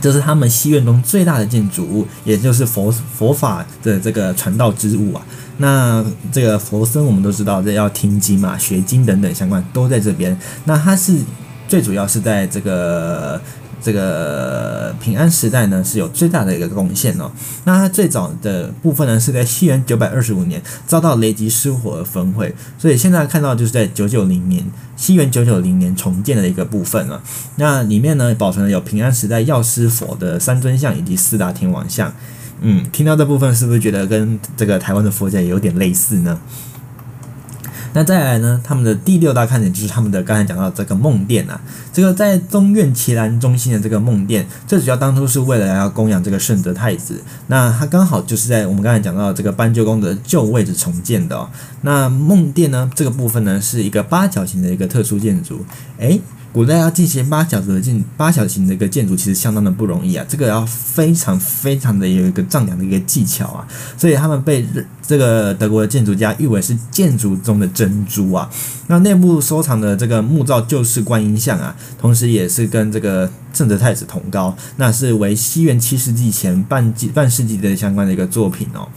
这是他们西院中最大的建筑物，也就是佛佛法的这个传道之物啊。那这个佛僧我们都知道，这要听经嘛，学经等等相关都在这边。那它是最主要是在这个。这个平安时代呢，是有最大的一个贡献哦。那它最早的部分呢，是在西元九百二十五年遭到雷击失火而焚毁，所以现在看到就是在九九零年，西元九九零年重建的一个部分了。那里面呢，保存了有平安时代药师佛的三尊像以及四大天王像。嗯，听到这部分是不是觉得跟这个台湾的佛教也有点类似呢？那再来呢？他们的第六大看点就是他们的刚才讲到这个梦殿啊，这个在中院旗杆中心的这个梦殿，最主要当初是为了要供养这个圣德太子。那它刚好就是在我们刚才讲到这个斑鸠宫的旧位置重建的哦。那梦殿呢，这个部分呢是一个八角形的一个特殊建筑，诶。古代要进行八角的建八角形的一个建筑，其实相当的不容易啊，这个要非常非常的有一个丈量的一个技巧啊，所以他们被这个德国的建筑家誉为是建筑中的珍珠啊。那内部收藏的这个木造旧式观音像啊，同时也是跟这个圣德太子同高，那是为西元七世纪前半纪半世纪的相关的一个作品哦。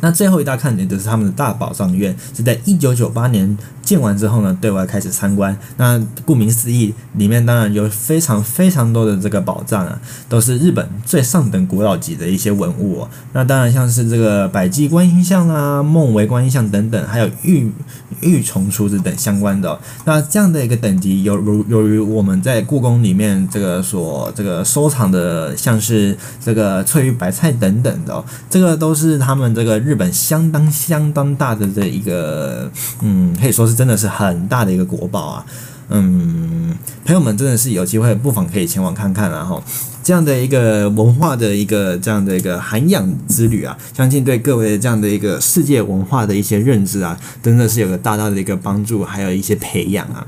那最后一大看点就是他们的大宝藏院，是在一九九八年。建完之后呢，对外开始参观。那顾名思义，里面当然有非常非常多的这个宝藏啊，都是日本最上等古老级的一些文物哦。那当然像是这个百济观音像啊、梦为观音像等等，还有玉玉琮杵子等相关的。那这样的一个等级，由如由于我们在故宫里面这个所这个收藏的，像是这个翠玉白菜等等的，这个都是他们这个日本相当相当大的这一个，嗯，可以说是。真的是很大的一个国宝啊，嗯，朋友们真的是有机会，不妨可以前往看看，然后这样的一个文化的一个这样的一个涵养之旅啊，相信对各位这样的一个世界文化的一些认知啊，真的是有个大大的一个帮助，还有一些培养啊。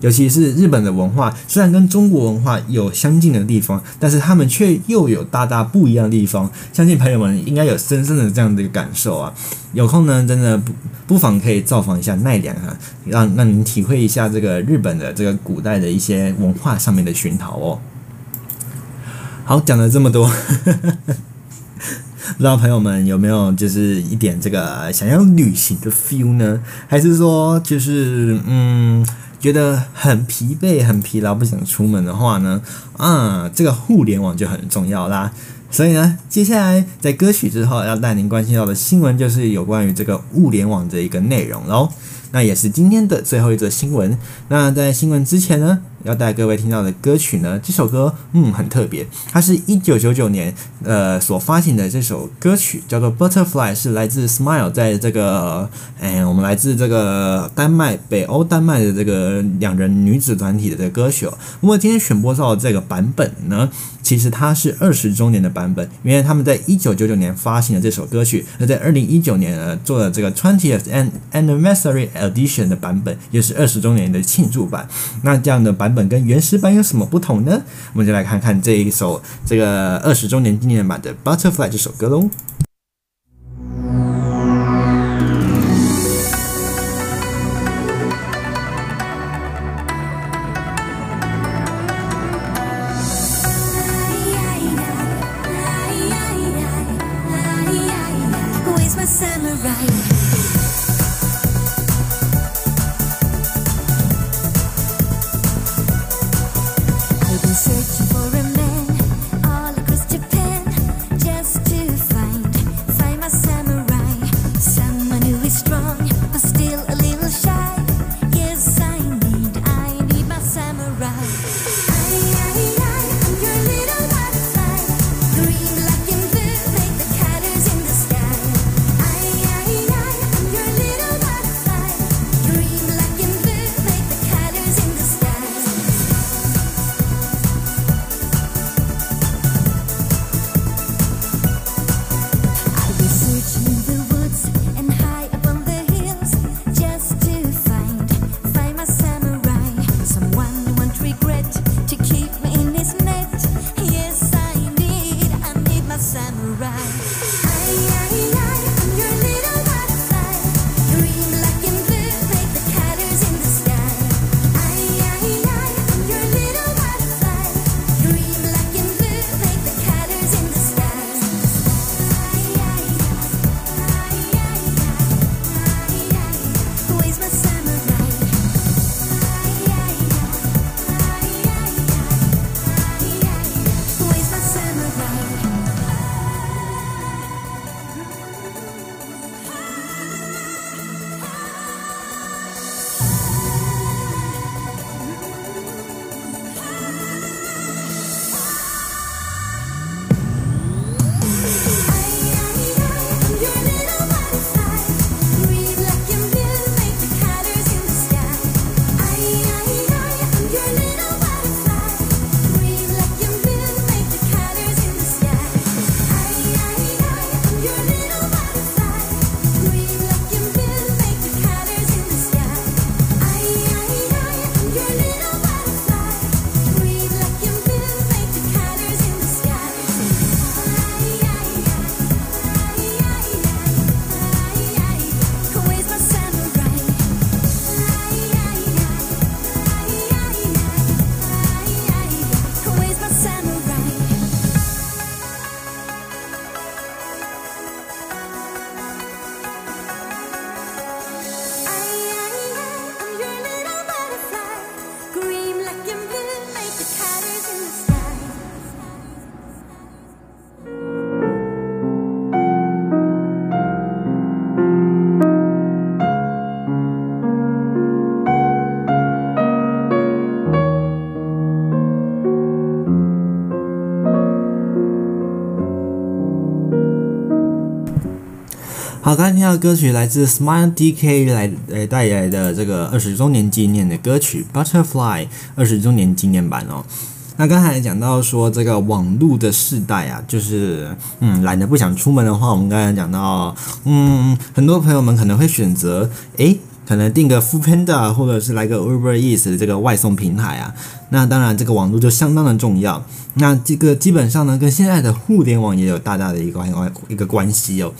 尤其是日本的文化，虽然跟中国文化有相近的地方，但是他们却又有大大不一样的地方。相信朋友们应该有深深的这样的一个感受啊！有空呢，真的不不妨可以造访一下奈良啊，让让您体会一下这个日本的这个古代的一些文化上面的熏陶哦。好，讲了这么多，(laughs) 不知道朋友们有没有就是一点这个想要旅行的 feel 呢？还是说就是嗯？觉得很疲惫、很疲劳，不想出门的话呢，啊，这个互联网就很重要啦。所以呢，接下来在歌曲之后要带您关心到的新闻，就是有关于这个物联网的一个内容喽。那也是今天的最后一则新闻。那在新闻之前呢，要带各位听到的歌曲呢，这首歌嗯很特别，它是一九九九年呃所发行的这首歌曲，叫做《Butterfly》，是来自 Smile 在这个哎我们来自这个丹麦北欧丹麦的这个两人女子团体的这个歌曲。那么今天选播到这个版本呢，其实它是二十周年的版本，因为他们在一九九九年发行了这首歌曲，那在二零一九年呢做了这个 twentieth anniversary edition 的版本，也是二十周年的庆祝版。那这样的。版本跟原始版有什么不同呢？我们就来看看这一首这个二十周年纪念版的《Butterfly》这首歌喽。歌曲来自 Smile DK 来呃带来的这个二十周年纪念的歌曲《Butterfly》二十周年纪念版哦。那刚才讲到说这个网络的世代啊，就是嗯懒得不想出门的话，我们刚才讲到嗯很多朋友们可能会选择诶可能订个 Foodpanda 或者是来个 Uber Eats 的这个外送平台啊。那当然这个网络就相当的重要。那这个基本上呢跟现在的互联网也有大大的一个一个关系哦。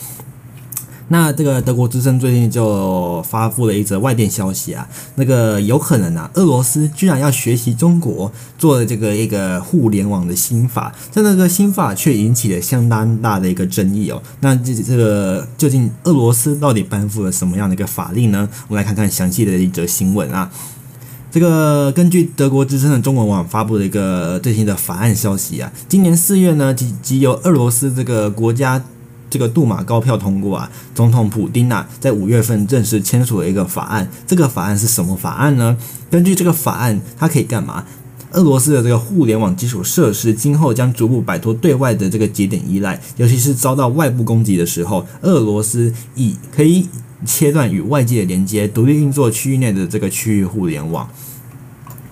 那这个德国之声最近就发布了一则外电消息啊，那个有可能啊，俄罗斯居然要学习中国做的这个一个互联网的新法，但那个新法却引起了相当大的一个争议哦。那这这个究竟俄罗斯到底颁布了什么样的一个法令呢？我们来看看详细的一则新闻啊。这个根据德国之声的中文网发布的一个最新的法案消息啊，今年四月呢，即即由俄罗斯这个国家。这个杜马高票通过啊，总统普丁啊，在五月份正式签署了一个法案。这个法案是什么法案呢？根据这个法案，它可以干嘛？俄罗斯的这个互联网基础设施今后将逐步摆脱对外的这个节点依赖，尤其是遭到外部攻击的时候，俄罗斯以可以切断与外界的连接，独立运作区域内的这个区域互联网。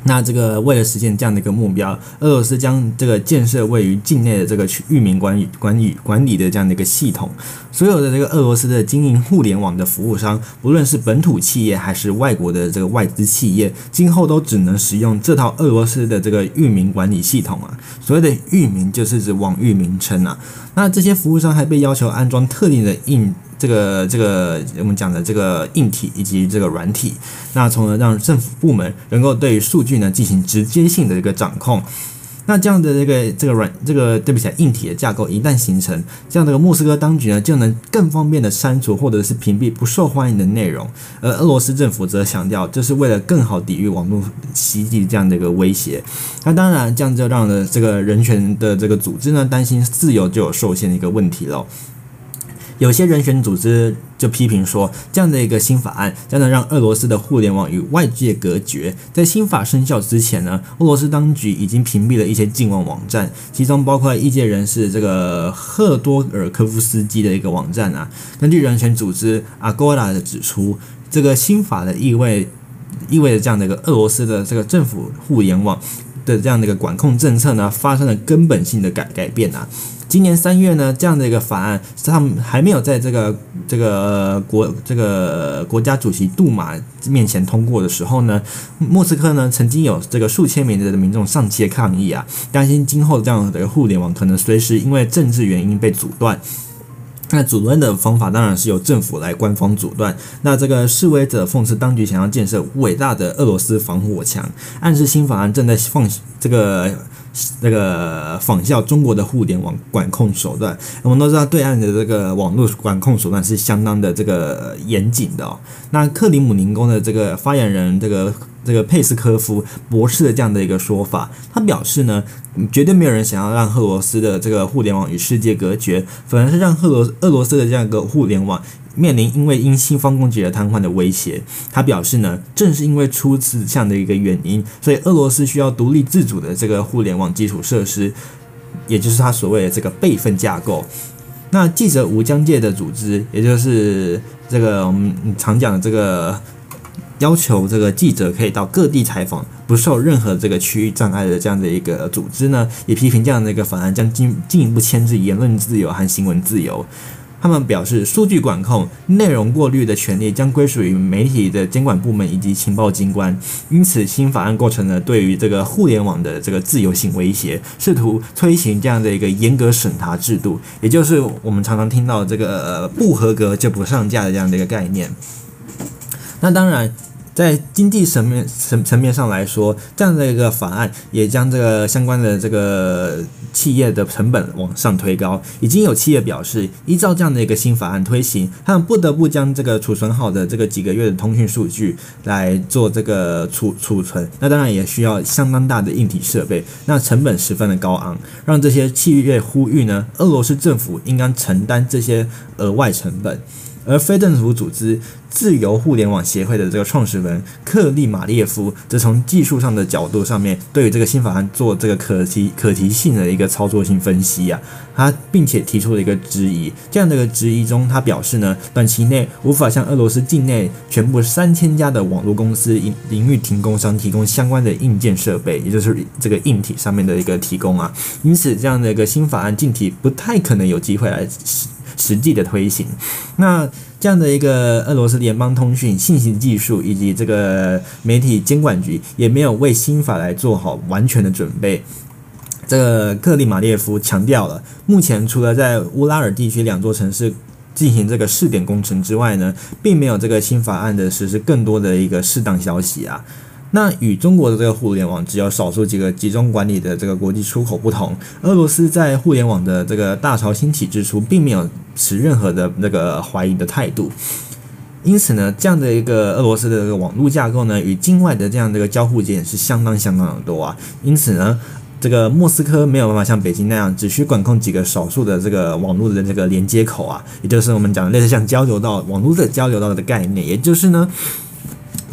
那这个为了实现这样的一个目标，俄罗斯将这个建设位于境内的这个域名管理、管理、管理的这样的一个系统。所有的这个俄罗斯的经营互联网的服务商，不论是本土企业还是外国的这个外资企业，今后都只能使用这套俄罗斯的这个域名管理系统啊。所谓的域名就是指网域名称啊。那这些服务商还被要求安装特定的硬。这个这个我们讲的这个硬体以及这个软体，那从而让政府部门能够对数据呢进行直接性的一个掌控。那这样的这个这个软这个对不起，硬体的架构一旦形成，这样的莫斯科当局呢就能更方便的删除或者是屏蔽不受欢迎的内容。而俄罗斯政府则强调，这是为了更好抵御网络袭击这样的一个威胁。那当然，这样就让了这个人权的这个组织呢担心自由就有受限的一个问题了。有些人权组织就批评说，这样的一个新法案将能让俄罗斯的互联网与外界隔绝。在新法生效之前呢，俄罗斯当局已经屏蔽了一些境外网站，其中包括异见人士这个赫多尔科夫斯基的一个网站啊。根据人权组织 Agora 的指出，这个新法的意味意味着这样的一个俄罗斯的这个政府互联网的这样的一个管控政策呢，发生了根本性的改改变啊。今年三月呢，这样的一个法案，他们还没有在这个这个国这个国家主席杜马面前通过的时候呢，莫斯科呢曾经有这个数千名的民众上街抗议啊，担心今后这样的一个互联网可能随时因为政治原因被阻断。那阻断的方法当然是由政府来官方阻断。那这个示威者讽刺当局想要建设伟大的俄罗斯防火墙，暗示新法案正在放这个。这个仿效中国的互联网管控手段，我们都知道对岸的这个网络管控手段是相当的这个严谨的哦。那克里姆林宫的这个发言人这个这个佩斯科夫博士的这样的一个说法，他表示呢，绝对没有人想要让俄罗斯的这个互联网与世界隔绝，反而是让俄罗俄罗斯的这样一个互联网。面临因为因西方攻击而瘫痪的威胁，他表示呢，正是因为出自这样的一个原因，所以俄罗斯需要独立自主的这个互联网基础设施，也就是他所谓的这个备份架构。那记者无疆界的组织，也就是这个我们常讲的这个要求这个记者可以到各地采访，不受任何这个区域障碍的这样的一个组织呢，也批评这样的一个法案将进进一步牵制言论自由和新闻自由。他们表示，数据管控、内容过滤的权利将归属于媒体的监管部门以及情报机关。因此，新法案构成了对于这个互联网的这个自由性威胁，试图推行这样的一个严格审查制度，也就是我们常常听到这个不合格就不上架的这样的一个概念。那当然。在经济层面层层面上来说，这样的一个法案也将这个相关的这个企业的成本往上推高。已经有企业表示，依照这样的一个新法案推行，他们不得不将这个储存好的这个几个月的通讯数据来做这个储储存。那当然也需要相当大的硬体设备，那成本十分的高昂，让这些企业呼吁呢，俄罗斯政府应该承担这些额外成本。而非政府组织自由互联网协会的这个创始人克利马列夫，则从技术上的角度上面，对于这个新法案做这个可提可提性的一个操作性分析啊，他并且提出了一个质疑。这样的一个质疑中，他表示呢，短期内无法向俄罗斯境内全部三千家的网络公司领域提供商提供相关的硬件设备，也就是这个硬体上面的一个提供啊。因此，这样的一个新法案近期不太可能有机会来。实际的推行，那这样的一个俄罗斯联邦通讯信息技术以及这个媒体监管局也没有为新法来做好完全的准备。这个克里马列夫强调了，目前除了在乌拉尔地区两座城市进行这个试点工程之外呢，并没有这个新法案的实施更多的一个适当消息啊。那与中国的这个互联网只有少数几个集中管理的这个国际出口不同，俄罗斯在互联网的这个大潮兴起之初，并没有持任何的那个怀疑的态度。因此呢，这样的一个俄罗斯的这个网络架构呢，与境外的这样的一个交互点是相当相当的多啊。因此呢，这个莫斯科没有办法像北京那样，只需管控几个少数的这个网络的这个连接口啊，也就是我们讲的类似像交流道网络的交流道的概念，也就是呢。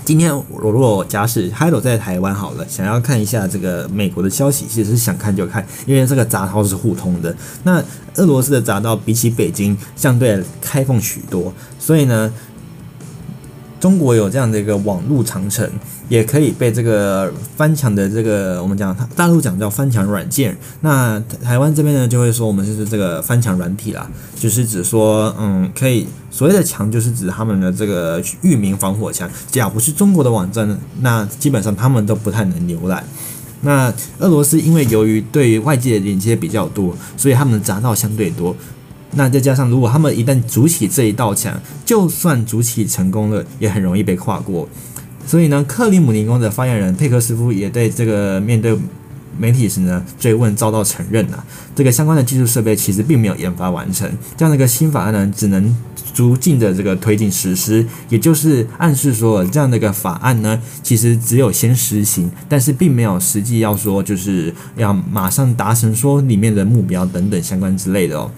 今天我如果假使 Hello 在台湾好了，想要看一下这个美国的消息，其实是想看就看，因为这个闸道是互通的。那俄罗斯的闸道比起北京相对开放许多，所以呢。中国有这样的一个网络长城，也可以被这个翻墙的这个我们讲，大陆讲叫翻墙软件。那台湾这边呢，就会说我们就是这个翻墙软体啦，就是指说，嗯，可以所谓的墙，就是指他们的这个域名防火墙。只要不是中国的网站，那基本上他们都不太能浏览。那俄罗斯因为由于对外界的连接比较多，所以他们的闸道相对多。那再加上，如果他们一旦筑起这一道墙，就算筑起成功了，也很容易被跨过。所以呢，克里姆林宫的发言人佩克斯夫也对这个面对媒体时呢追问，遭到承认了，这个相关的技术设备其实并没有研发完成。这样的一个新法案呢，只能逐进的这个推进实施，也就是暗示说，这样的一个法案呢，其实只有先实行，但是并没有实际要说就是要马上达成说里面的目标等等相关之类的哦。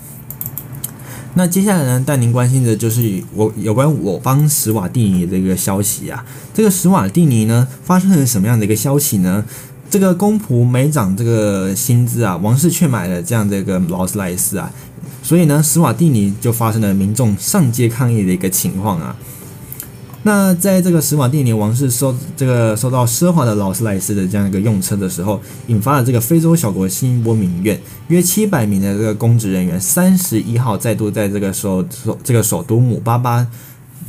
那接下来呢，带您关心的就是我有关我帮史瓦蒂尼的一个消息啊。这个史瓦蒂尼呢，发生了什么样的一个消息呢？这个公仆没涨这个薪资啊，王室却买了这样的一个劳斯莱斯啊，所以呢，史瓦蒂尼就发生了民众上街抗议的一个情况啊。那在这个史瓦蒂尼王室收这个收到奢华的劳斯莱斯的这样一个用车的时候，引发了这个非洲小国新一波民怨，约七百名的这个公职人员三十一号再度在这个首首这个首都姆巴巴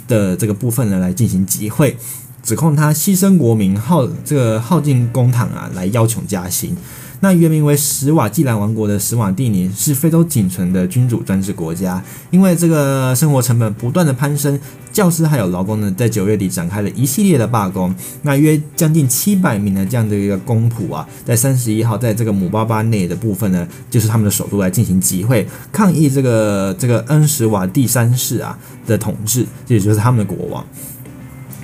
的这个部分呢来进行集会，指控他牺牲国民耗这个耗尽公帑啊来要求加薪。那原名为史瓦济兰王国的史瓦蒂尼是非洲仅存的君主专制国家，因为这个生活成本不断的攀升，教师还有劳工呢，在九月底展开了一系列的罢工。那约将近七百名的这样的一个公仆啊，在三十一号在这个姆巴巴内的部分呢，就是他们的首都来进行集会，抗议这个这个恩史瓦第三世啊的统治，这也就是他们的国王。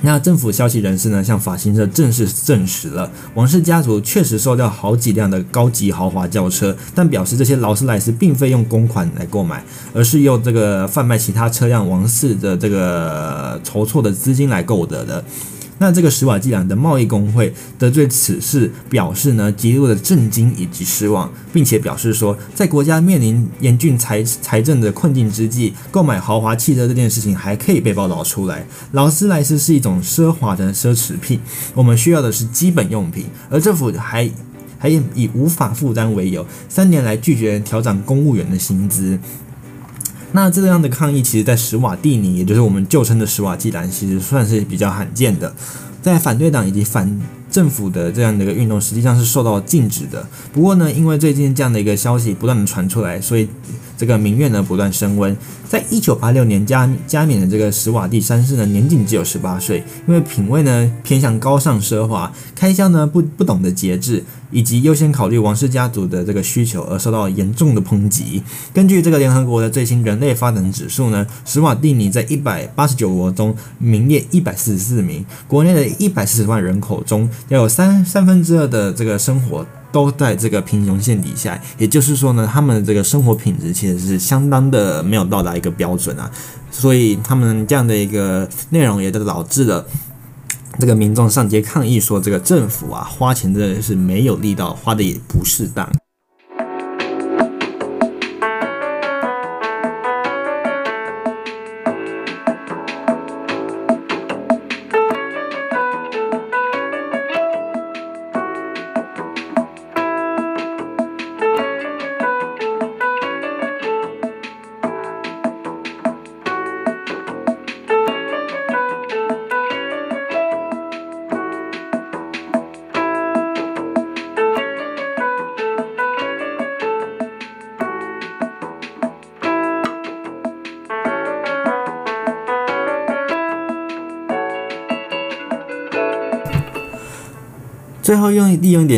那政府消息人士呢，向法新社正式证实了，王室家族确实收掉好几辆的高级豪华轿车，但表示这些劳斯莱斯并非用公款来购买，而是用这个贩卖其他车辆王室的这个筹措的资金来购得的。那这个史瓦济兰的贸易工会得罪此事，表示呢极度的震惊以及失望，并且表示说，在国家面临严峻财财政的困境之际，购买豪华汽车这件事情还可以被报道出来。劳斯莱斯是一种奢华的奢侈品，我们需要的是基本用品，而政府还还以无法负担为由，三年来拒绝调涨公务员的薪资。那这样的抗议，其实，在史瓦蒂尼，也就是我们旧称的史瓦济兰，其实算是比较罕见的。在反对党以及反政府的这样的一个运动，实际上是受到禁止的。不过呢，因为最近这样的一个消息不断的传出来，所以这个民怨呢不断升温。在一九八六年加加冕的这个史瓦蒂三世呢，年仅只有十八岁，因为品味呢偏向高尚奢华，开销呢不不懂得节制，以及优先考虑王室家族的这个需求而受到严重的抨击。根据这个联合国的最新人类发展指数呢，史瓦蒂尼在一百八十九国中名列一百四十四名，国内的一百四十万人口中要有三三分之二的这个生活。都在这个贫穷线底下，也就是说呢，他们这个生活品质其实是相当的没有到达一个标准啊，所以他们这样的一个内容也就导致了这个民众上街抗议，说这个政府啊花钱真的是没有力道，花的也不适当。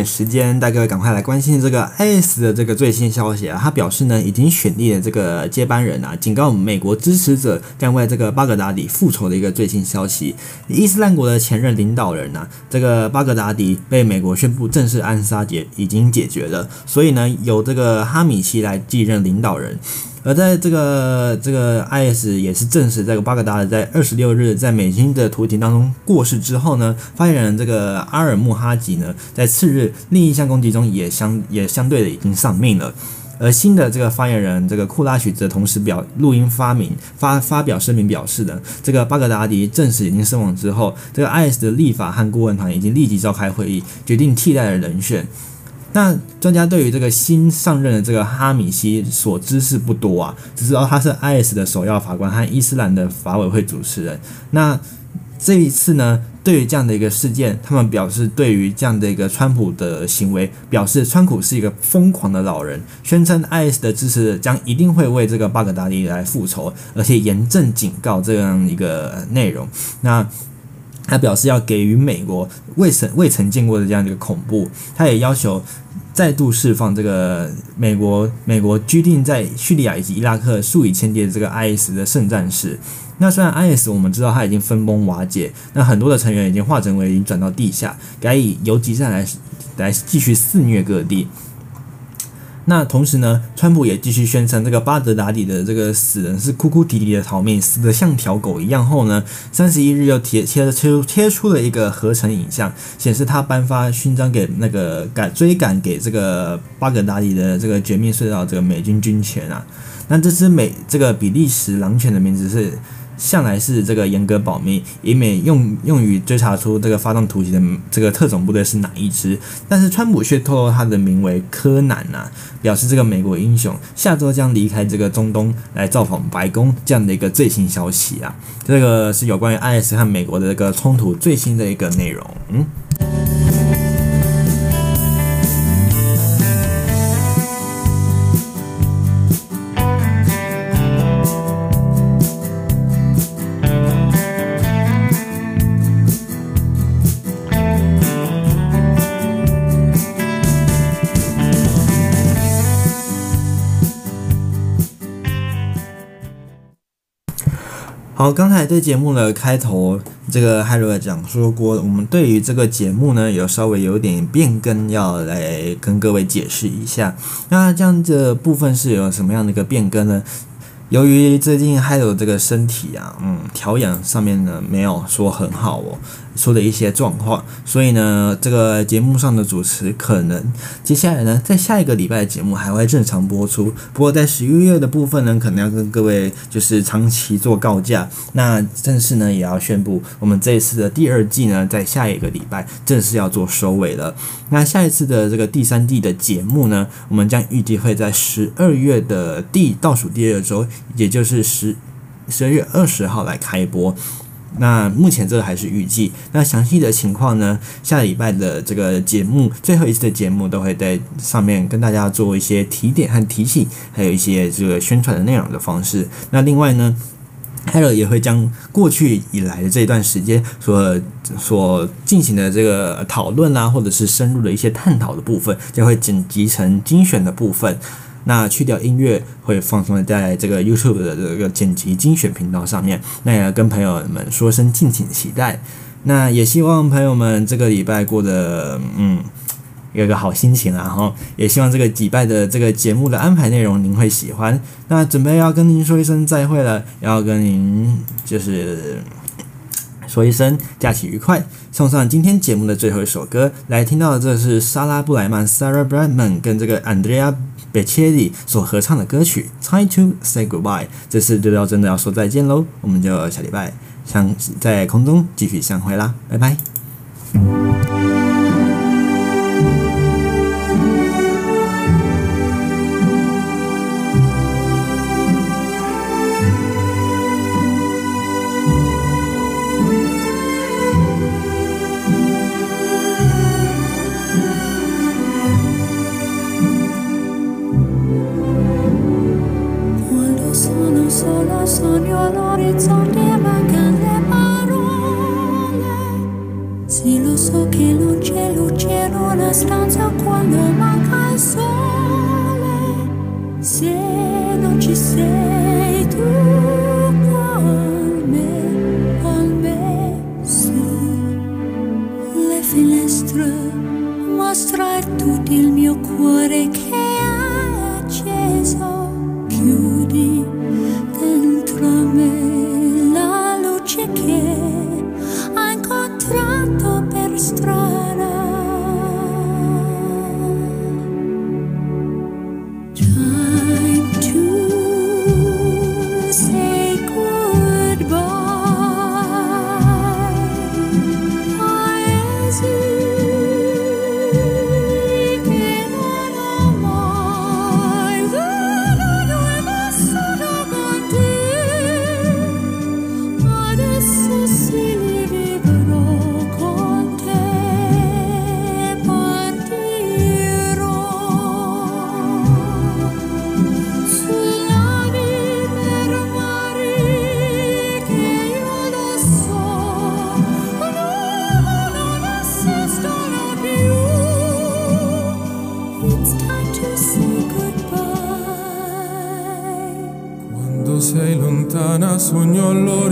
时间，大家赶快来关心这个 IS 的这个最新消息啊！他表示呢，已经选定了这个接班人啊，警告美国支持者将为这个巴格达迪复仇的一个最新消息。伊斯兰国的前任领导人啊，这个巴格达迪被美国宣布正式暗杀解已经解决了，所以呢，由这个哈米奇来继任领导人。而在这个这个 IS 也是证实，这个巴格达在二十六日在美军的突袭当中过世之后呢，发言人这个阿尔穆哈吉呢，在次日另一项攻击中也相也相对的已经丧命了。而新的这个发言人这个库拉许则同时表录音发明发发表声明表示的，这个巴格达迪证实已经身亡之后，这个 IS 的立法和顾问团已经立即召开会议，决定替代的人选。那专家对于这个新上任的这个哈米西所知是不多啊，只知道他是 IS 的首要法官和伊斯兰的法委会主持人。那这一次呢，对于这样的一个事件，他们表示对于这样的一个川普的行为，表示川普是一个疯狂的老人，宣称 IS 的支持者将一定会为这个巴格达迪来复仇，而且严正警告这样一个内容。那他表示要给予美国未曾未曾见过的这样一个恐怖，他也要求。再度释放这个美国美国拘定在叙利亚以及伊拉克数以千计的这个 IS 的圣战士。那虽然 IS 我们知道他已经分崩瓦解，那很多的成员已经化整为零，转到地下，改以游击战来来继续肆虐各地。那同时呢，川普也继续宣称这个巴格达迪的这个死人是哭哭啼啼的逃命，死得像条狗一样。后呢，三十一日又贴贴贴贴出了一个合成影像，显示他颁发勋章给那个赶追赶给这个巴格达迪的这个绝命隧道这个美军军犬啊。那这只美这个比利时狼犬的名字是。向来是这个严格保密，以免用用于追查出这个发动突袭的这个特种部队是哪一支。但是川普却透露他的名为柯南呐，表示这个美国英雄下周将离开这个中东来造访白宫这样的一个最新消息啊。这个是有关于 IS 和美国的这个冲突最新的一个内容，嗯。好，刚才在节目的开头，这个海洛讲说过，我们对于这个节目呢，有稍微有点变更，要来跟各位解释一下。那这样的部分是有什么样的一个变更呢？由于最近还有这个身体啊，嗯，调养上面呢没有说很好哦。出了一些状况，所以呢，这个节目上的主持可能接下来呢，在下一个礼拜的节目还会正常播出。不过在十一月的部分呢，可能要跟各位就是长期做告假。那正式呢，也要宣布我们这一次的第二季呢，在下一个礼拜正式要做收尾了。那下一次的这个第三季的节目呢，我们将预计会在十二月的第倒数第二周，也就是十十二月二十号来开播。
那目前这个还是预计，那详细的情况呢，下礼拜的这个节目最后一次的节目都会在上面跟大家做一些提点和提醒，还有一些这个宣传的内容的方式。那另外呢，还有也会将过去以来的这一段时间所所进行的这个讨论啊，或者是深入的一些探讨的部分，将会剪辑成精选的部分。那去掉音乐，会放松在这个 YouTube 的这个剪辑精选频道上面。那也跟朋友们说声敬请期待。那也希望朋友们这个礼拜过得嗯。有个好心情啊，然后也希望这个礼拜的这个节目的安排内容您会喜欢。那准备要跟您说一声再会了，要跟您就是说一声假期愉快。送上今天节目的最后一首歌，来听到的这是莎拉布莱曼 （Sarah Brightman） 跟这个 Andrea 贝切利所合唱的歌曲《Try to Say Goodbye》。这次就要真的要说再见喽，我们就下礼拜相在空中继续相会啦，拜拜。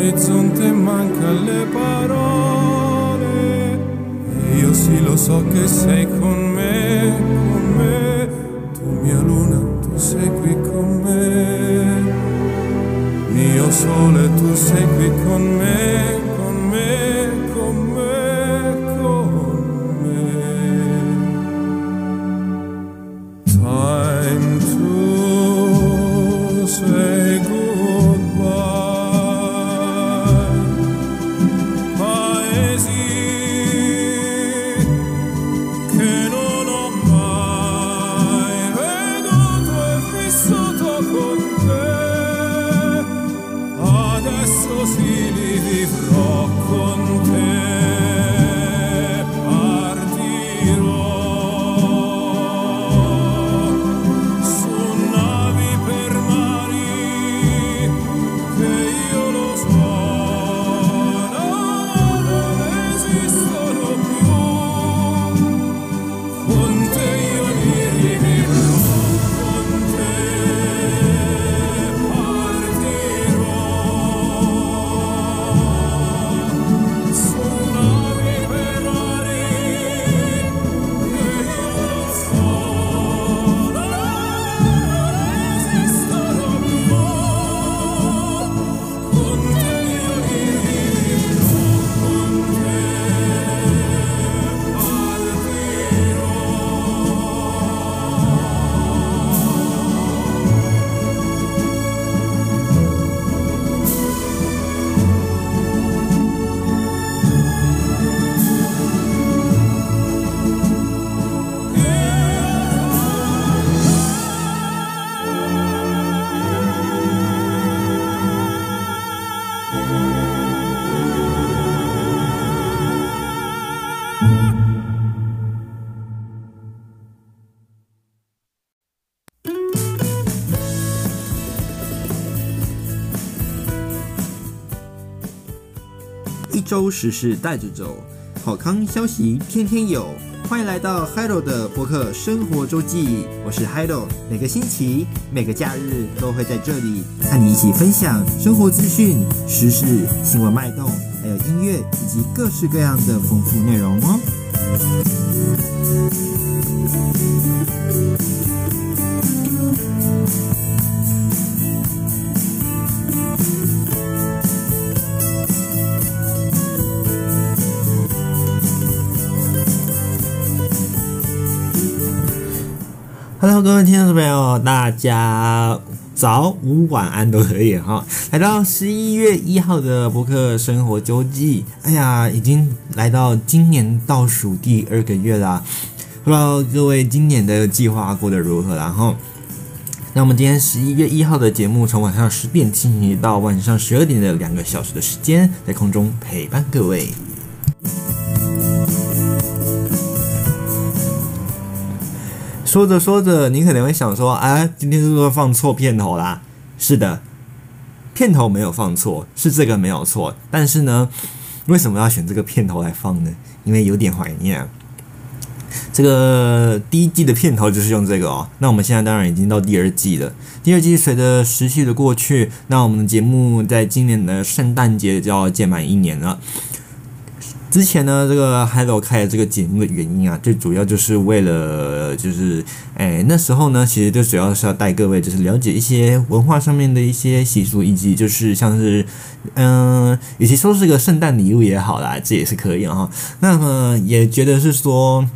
all'orizzonte manca le parole. E io sì lo so che sei con me
周时事带着走，好康消息天天有。欢迎来到 Hello 的博客生活周记，我是 Hello，每个星期、每个假日都会在这里和你一起分享生活资讯、时事、新闻脉动，还有音乐以及各式各样的丰富内容哦。大家早、午、晚安都可以哈。来到十一月一号的博客生活周记，哎呀，已经来到今年倒数第二个月啦。不知道各位今年的计划过得如何？然后，那我们今天十一月一号的节目，从晚上十点进行到晚上十二点的两个小时的时间，在空中陪伴各位。说着说着，你可能会想说：“啊，今天是不是放错片头啦？”是的，片头没有放错，是这个没有错。但是呢，为什么要选这个片头来放呢？因为有点怀念。这个第一季的片头就是用这个哦。那我们现在当然已经到第二季了。第二季随着时序的过去，那我们的节目在今年的圣诞节就要届满一年了。之前呢，这个 Hello 开了这个节目的原因啊，最主要就是为了，就是，哎，那时候呢，其实就主要是要带各位，就是了解一些文化上面的一些习俗，以及就是像是，嗯、与其说是个圣诞礼物也好啦，这也是可以哈。那么也觉得是说，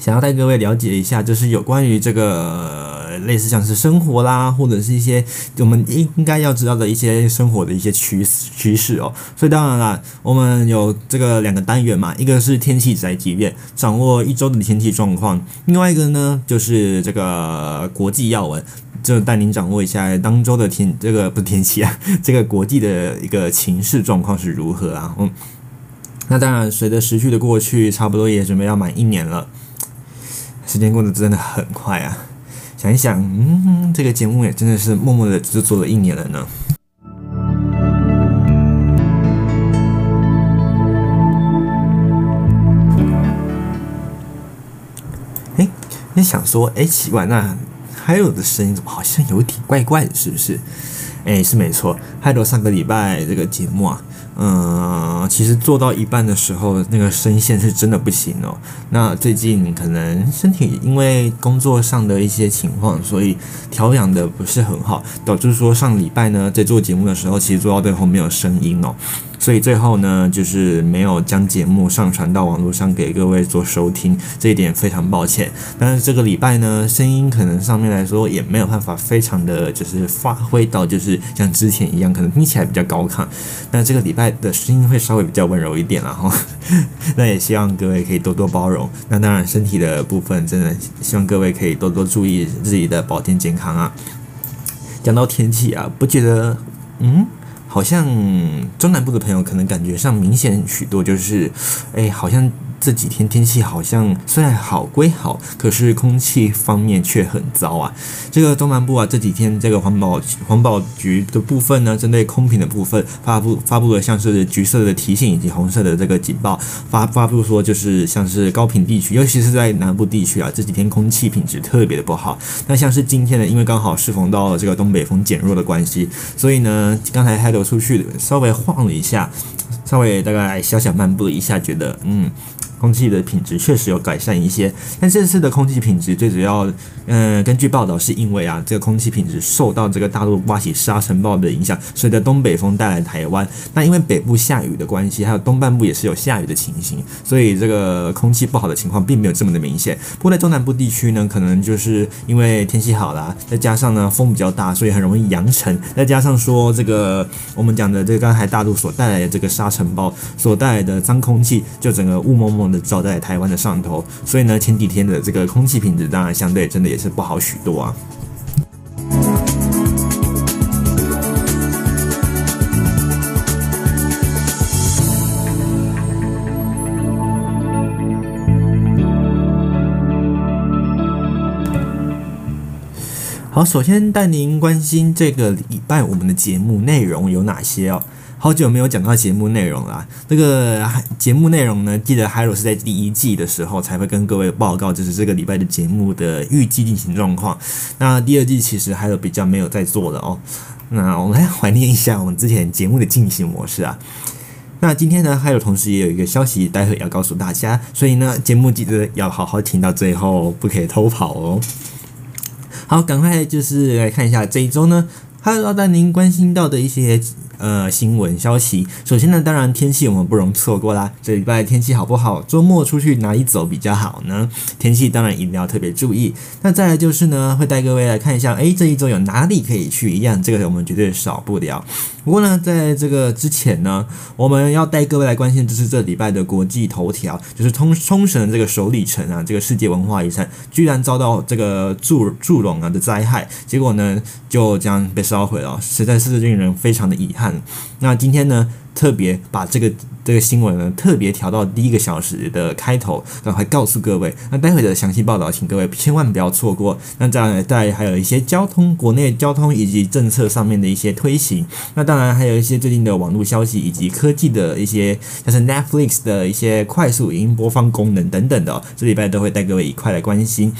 想要带各位了解一下，就是有关于这个。类似像是生活啦，或者是一些我们应该要知道的一些生活的一些趋势趋势哦。所以当然啦，我们有这个两个单元嘛，一个是天气宅急便，掌握一周的天气状况；另外一个呢，就是这个国际要闻，就带您掌握一下当周的天这个不是天气啊，这个国际的一个情势状况是如何啊？嗯，那当然，随着时序的过去，差不多也准备要满一年了，时间过得真的很快啊。想一想，嗯，这个节目也真的是默默的制作了一年了呢。哎，你想说，哎，奇怪，那还有的声音怎么好像有点怪怪的，是不是？哎，是没错害得上个礼拜这个节目啊。嗯，其实做到一半的时候，那个声线是真的不行哦。那最近可能身体因为工作上的一些情况，所以调养的不是很好，导致说上礼拜呢，在做节目的时候，其实做到最后没有声音哦。所以最后呢，就是没有将节目上传到网络上给各位做收听，这一点非常抱歉。但是这个礼拜呢，声音可能上面来说也没有办法非常的就是发挥到，就是像之前一样，可能听起来比较高亢。那这个礼拜的声音会稍微比较温柔一点了哈。(laughs) 那也希望各位可以多多包容。那当然身体的部分，真的希望各位可以多多注意自己的保健健康啊。讲到天气啊，不觉得嗯？好像中南部的朋友可能感觉上明显许多，就是，哎，好像。这几天天气好像虽然好归好，可是空气方面却很糟啊。这个东南部啊，这几天这个环保环保局的部分呢，针对空品的部分发布发布了像是橘色的提醒以及红色的这个警报，发发布说就是像是高频地区，尤其是在南部地区啊，这几天空气品质特别的不好。那像是今天呢，因为刚好适逢到了这个东北风减弱的关系，所以呢，刚才还走出去稍微晃了一下，稍微大概小小漫步了一下，觉得嗯。空气的品质确实有改善一些，但这次的空气品质最主要，嗯、根据报道是因为啊，这个空气品质受到这个大陆刮起沙尘暴的影响，随着东北风带来台湾。那因为北部下雨的关系，还有东半部也是有下雨的情形，所以这个空气不好的情况并没有这么的明显。不过在中南部地区呢，可能就是因为天气好啦，再加上呢风比较大，所以很容易扬尘。再加上说这个我们讲的这个刚才大陆所带来的这个沙尘暴所带来的脏空气，就整个雾蒙蒙。照在台湾的上头，所以呢，前几天的这个空气品质当然相对真的也是不好许多啊。好，首先带您关心这个礼拜我们的节目内容有哪些哦。好久没有讲到节目内容啦。这个节目内容呢，记得 Hello 是在第一季的时候才会跟各位报告，就是这个礼拜的节目的预计进行状况。那第二季其实还有比较没有在做的哦。那我们来怀念一下我们之前节目的进行模式啊。那今天呢，还有同时也有一个消息，待会要告诉大家，所以呢，节目记得要好好听到最后，不可以偷跑哦。好，赶快就是来看一下这一周呢，还有带您关心到的一些。呃，新闻消息。首先呢，当然天气我们不容错过啦。这礼拜天气好不好？周末出去哪里走比较好呢？天气当然一定要特别注意。那再来就是呢，会带各位来看一下，诶，这一周有哪里可以去一样？这个我们绝对少不了。不过呢，在这个之前呢，我们要带各位来关心，就是这礼拜的国际头条，就是冲冲绳这个首里城啊，这个世界文化遗产居然遭到这个祝祝融啊的灾害，结果呢就这样被烧毁了，实在是令人非常的遗憾。那今天呢，特别把这个这个新闻呢，特别调到第一个小时的开头，赶快告诉各位。那待会的详细报道，请各位千万不要错过。那再来，再还有一些交通、国内交通以及政策上面的一些推行。那当然还有一些最近的网络消息以及科技的一些，像是 Netflix 的一些快速语音播放功能等等的，这礼拜都会带各位一块来关心。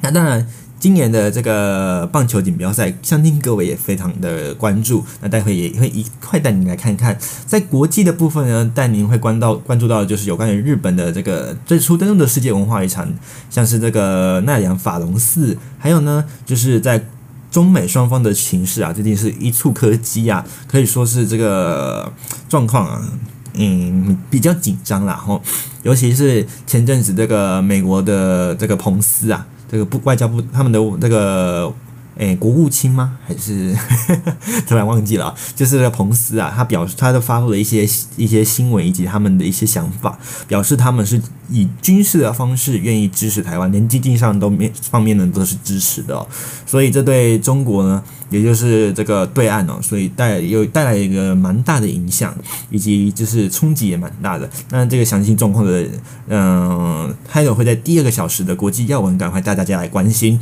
那当然。今年的这个棒球锦标赛，相信各位也非常的关注。那待会也会一块带您来看看，在国际的部分呢，带您会关到关注到的就是有关于日本的这个最初登陆的世界文化遗产，像是这个奈良法隆寺，还有呢，就是在中美双方的情势啊，最近是一触可及啊，可以说是这个状况啊，嗯，比较紧张啦。吼，尤其是前阵子这个美国的这个彭斯啊。这个部外交部他们的那个诶国务卿吗？还是 (laughs) 突然忘记了？就是彭斯啊，他表示他都发布了一些一些新闻以及他们的一些想法，表示他们是以军事的方式愿意支持台湾，连经济上都面方面呢都是支持的。所以这对中国呢，也就是这个对岸哦，所以带有带来一个蛮大的影响，以及就是冲击也蛮大的。那这个详细状况的，嗯，还有会在第二个小时的国际要闻，赶快带大家来关心。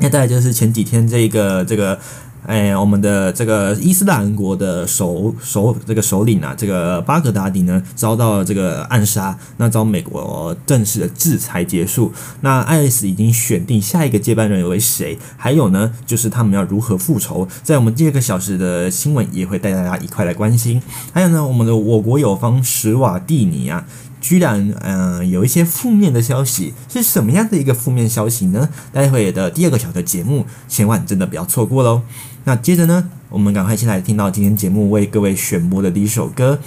那再来就是前几天这个这个，哎，我们的这个伊斯兰国的首首这个首领啊，这个巴格达迪呢遭到了这个暗杀，那遭美国正式的制裁结束。那 IS 已经选定下一个接班人为谁？还有呢，就是他们要如何复仇？在我们第二个小时的新闻也会带大家一块来关心。还有呢，我们的我国友方史瓦蒂尼啊。居然，嗯、有一些负面的消息，是什么样的一个负面消息呢？待会的第二个小的节目，千万真的不要错过喽。那接着呢，我们赶快先来听到今天节目为各位选播的第一首歌。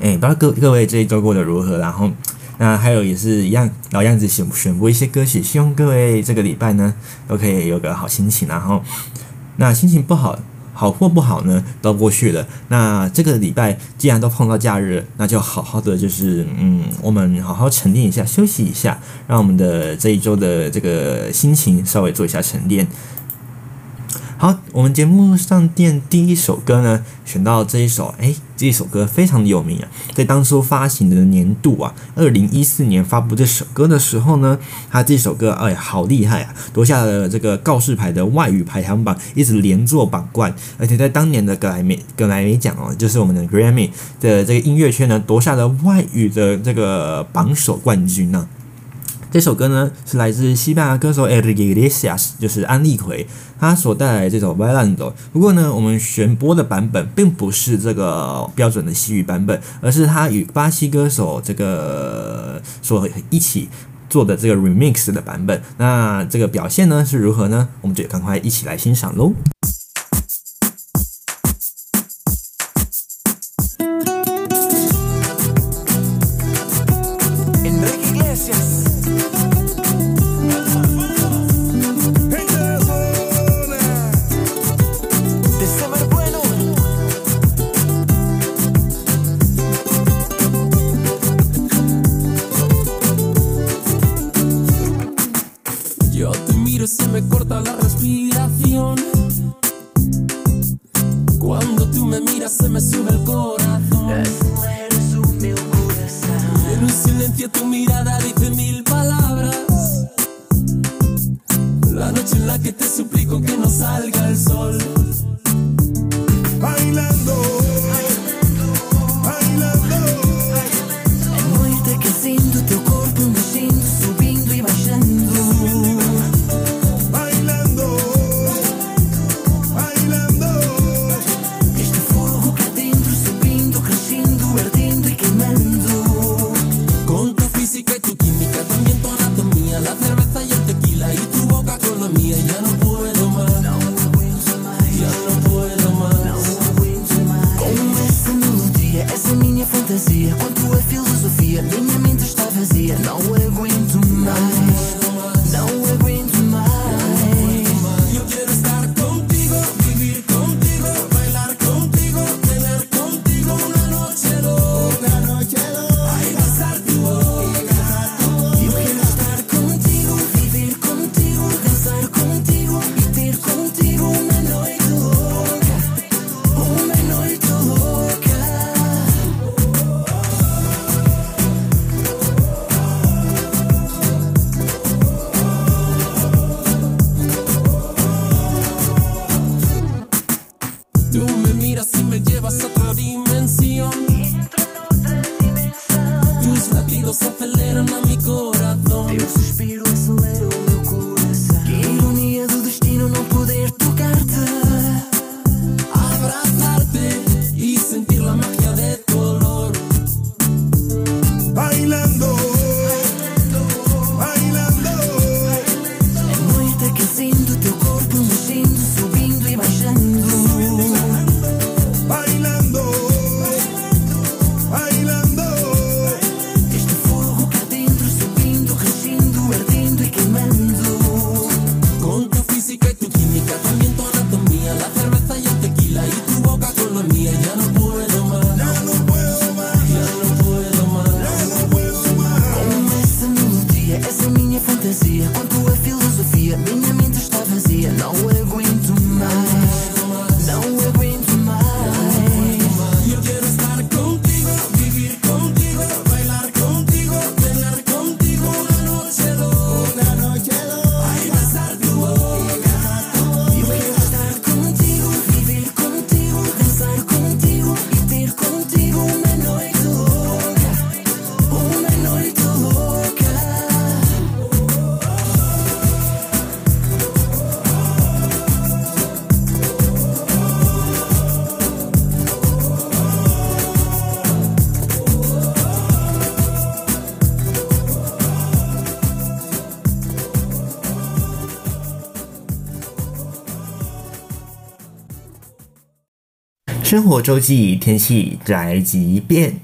哎，不知道各各位这一周过得如何？然后，那还有也是一样老样子选选播一些歌曲，希望各位这个礼拜呢都可以有个好心情。然后，那心情不好。好或不好呢，都过去了。那这个礼拜既然都碰到假日，那就好好的就是，嗯，我们好好沉淀一下，休息一下，让我们的这一周的这个心情稍微做一下沉淀。好，我们节目上电第一首歌呢，选到这一首，诶，这首歌非常的有名啊，在当初发行的年度啊，二零一四年发布这首歌的时候呢，他这首歌，哎，好厉害啊，夺下了这个告示牌的外语排行榜，一直连坐榜冠，而且在当年的格莱美格莱美奖哦，就是我们的 Grammy 的这个音乐圈呢，夺下了外语的这个榜首冠军呢、这首歌呢是来自西班牙歌手 Enrique Iglesias，就是安利奎，他所带来的这首 Bailando。不过呢，我们选播的版本并不是这个标准的西语版本，而是他与巴西歌手这个所一起做的这个 remix 的版本。那这个表现呢是如何呢？我们就赶快一起来欣赏喽。se me sube el corazón. Eres un mi corazón.
En un silencio tu mirada dice mil palabras. La noche en la que te suplico que no salga el sol. Bailando.
生活周记，天气宅急便。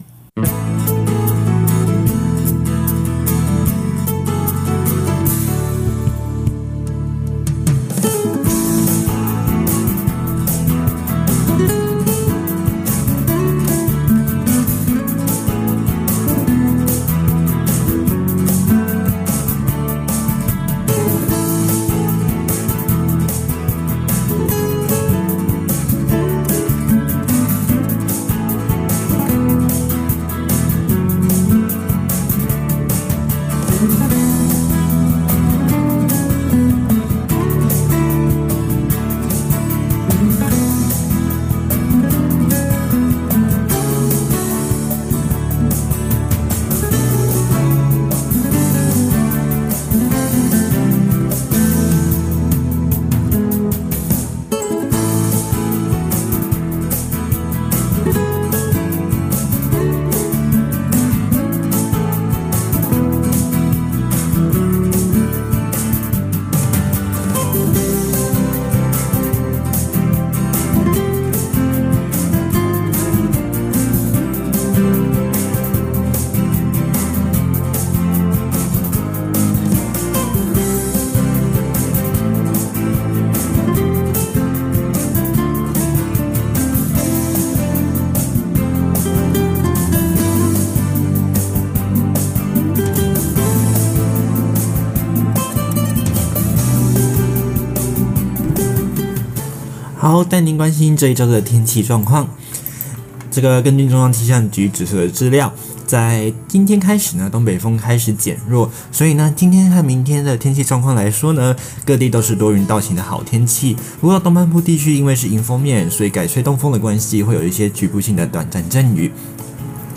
好，带您关心这一周的天气状况。这个根据中央气象局指出的资料，在今天开始呢，东北风开始减弱，所以呢，今天和明天的天气状况来说呢，各地都是多云到晴的好天气。不过东半部地区因为是迎风面，所以改吹东风的关系，会有一些局部性的短暂阵雨。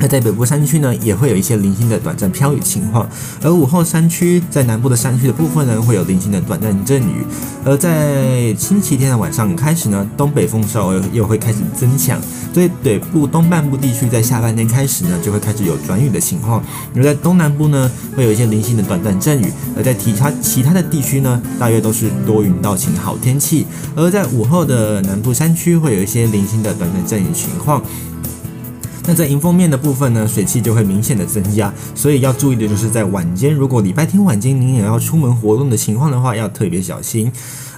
在北部山区呢，也会有一些零星的短暂飘雨情况，而午后山区在南部的山区的部分呢，会有零星的短暂阵雨。而在星期天的晚上开始呢，东北风稍微又会开始增强，所以北部东半部地区在下半天开始呢，就会开始有转雨的情况。而在东南部呢，会有一些零星的短暂阵雨，而在其他其他的地区呢，大约都是多云到晴好天气。而在午后的南部山区，会有一些零星的短暂阵雨情况。那在迎风面的部分呢，水汽就会明显的增加，所以要注意的就是在晚间，如果礼拜天晚间您也要出门活动的情况的话，要特别小心。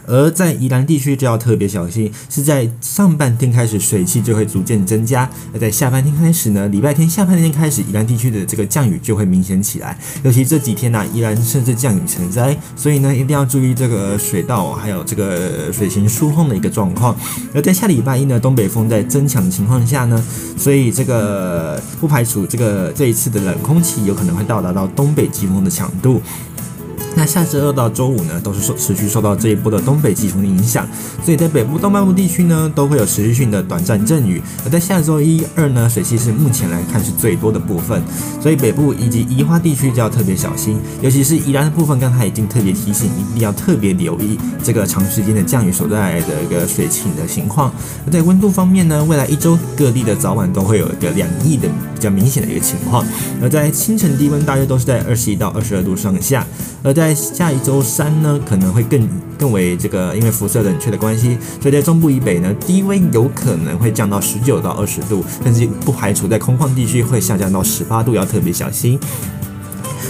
而在宜兰地区就要特别小心，是在上半天开始水汽就会逐渐增加，而在下半天开始呢，礼拜天下半天开始，宜兰地区的这个降雨就会明显起来，尤其这几天呢、啊，宜兰甚至降雨成灾，所以呢，一定要注意这个水道还有这个水情疏洪的一个状况。而在下礼拜一呢，东北风在增强的情况下呢，所以这个不排除这个这一次的冷空气有可能会到达到东北季风的强度。那下周二到周五呢，都是受持续受到这一波的东北季风的影响，所以在北部东半部地区呢，都会有持续性的短暂阵雨。而在下周一、二呢，水汽是目前来看是最多的部分，所以北部以及宜花地区就要特别小心，尤其是宜兰的部分，刚才已经特别提醒，一定要特别留意这个长时间的降雨所带来的一个水情的情况。而在温度方面呢，未来一周各地的早晚都会有一个两翼的比较明显的一个情况，而在清晨低温大约都是在二十一到二十二度上下，而在在下一周三呢，可能会更更为这个，因为辐射冷却的关系，所以在中部以北呢，低温有可能会降到十九到二十度，但是不排除在空旷地区会下降到十八度，要特别小心。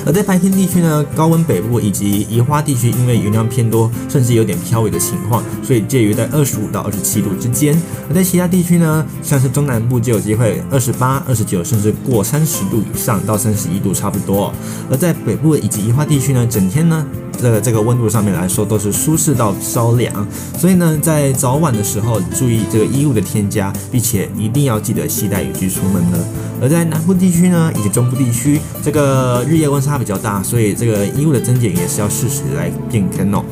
而在白天地区呢，高温北部以及宜花地区，因为云量偏多，甚至有点飘雨的情况，所以介于在二十五到二十七度之间。而在其他地区呢，像是中南部就有机会二十八、二十九，甚至过三十度以上到三十一度差不多。而在北部以及宜花地区呢，整天呢的这个温度上面来说，都是舒适到稍凉。所以呢，在早晚的时候注意这个衣物的添加，并且一定要记得携带雨具出门呢。而在南部地区呢，以及中部地区，这个日夜温差比较大，所以这个衣物的增减也是要适时来变更哦。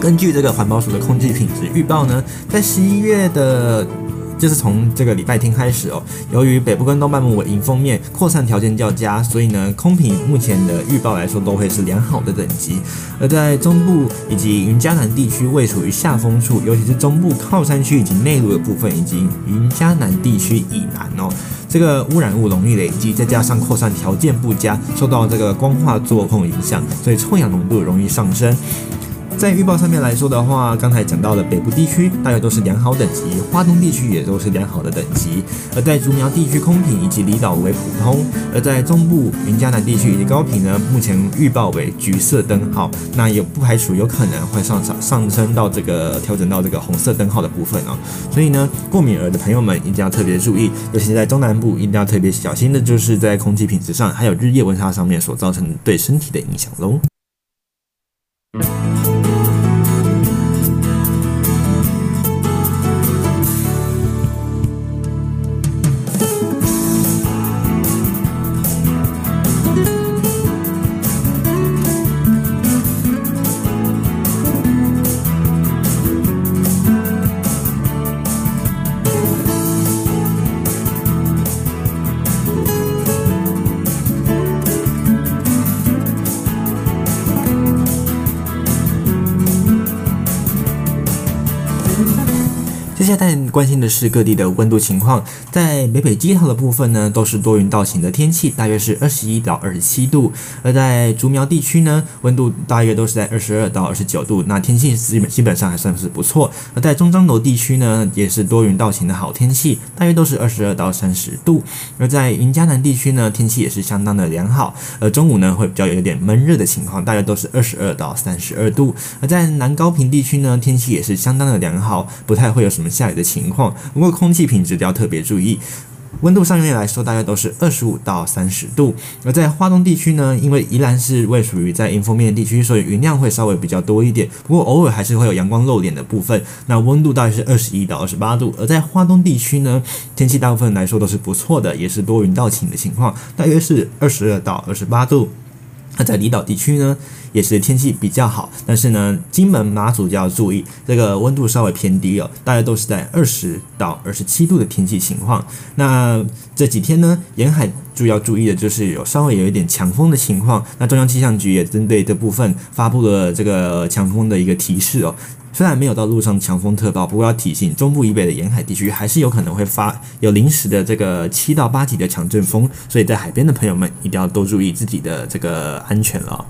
根据这个环保署的空气品质预报呢，在十一月的。就是从这个礼拜天开始哦，由于北部跟东半部为迎风面扩散条件较佳，所以呢，空品目前的预报来说都会是良好的等级。而在中部以及云嘉南地区，位处于下风处，尤其是中部靠山区以及内陆的部分，以及云嘉南地区以南哦，这个污染物容易累积，再加上扩散条件不佳，受到这个光化作用影响，所以臭氧浓度容易上升。在预报上面来说的话，刚才讲到的北部地区大约都是良好等级，花东地区也都是良好的等级，而在竹苗地区空品以及离岛为普通，而在中部云嘉南地区以及高屏呢，目前预报为橘色灯号，那也不排除有可能会上上上升到这个调整到这个红色灯号的部分哦。所以呢，过敏儿的朋友们一定要特别注意，尤其在中南部一定要特别小心的，就是在空气品质上还有日夜温差上面所造成对身体的影响喽。接下来关心的是各地的温度情况，在北北基桃的部分呢，都是多云到晴的天气，大约是二十一到二十七度；而在竹苗地区呢，温度大约都是在二十二到二十九度，那天气基本基本上还算是不错。而在中彰投地区呢，也是多云到晴的好天气，大约都是二十二到三十度；而在云嘉南地区呢，天气也是相当的良好，而中午呢会比较有点闷热的情况，大约都是二十二到三十二度；而在南高屏地区呢，天气也是相当的良好，不太会有什么。下雨的情况，情况不过空气品质要特别注意。温度上面来说，大概都是二十五到三十度。而在花东地区呢，因为宜兰是位属于在迎风面地区，所以云量会稍微比较多一点。不过偶尔还是会有阳光露脸的部分。那温度大概是二十一到二十八度。而在花东地区呢，天气大部分来说都是不错的，也是多云到晴的情况，大约是二十二到二十八度。那在离岛地区呢，也是天气比较好，但是呢，金门、马祖就要注意，这个温度稍微偏低哦，大概都是在二十到二十七度的天气情况。那这几天呢，沿海主要注意的就是有稍微有一点强风的情况。那中央气象局也针对这部分发布了这个强风的一个提示哦。虽然没有到陆上强风特报，不过要提醒中部以北的沿海地区还是有可能会发有临时的这个七到八级的强阵风，所以在海边的朋友们一定要多注意自己的这个安全了。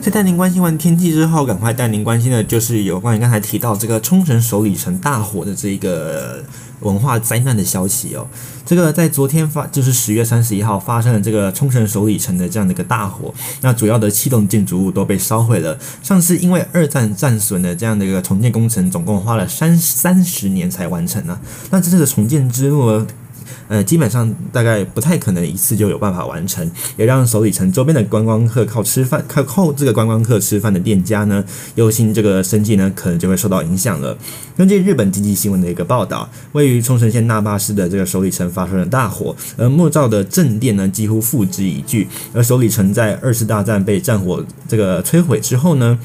在带您关心完天气之后，赶快带您关心的就是有关于刚才提到这个冲绳首里城大火的这一个文化灾难的消息哦。这个在昨天发，就是十月三十一号发生了这个冲绳首里城的这样的一个大火，那主要的七栋建筑物都被烧毁了。上次因为二战战损的这样的一个重建工程，总共花了三三十年才完成呢。那这次的重建之路呢？呃，基本上大概不太可能一次就有办法完成，也让首里城周边的观光客靠吃饭、靠靠这个观光客吃饭的店家呢，忧心这个生计呢可能就会受到影响了。根据日本经济新闻的一个报道，位于冲绳县那霸市的这个首里城发生了大火，而木造的正殿呢几乎付之一炬。而首里城在二次大战被战火这个摧毁之后呢，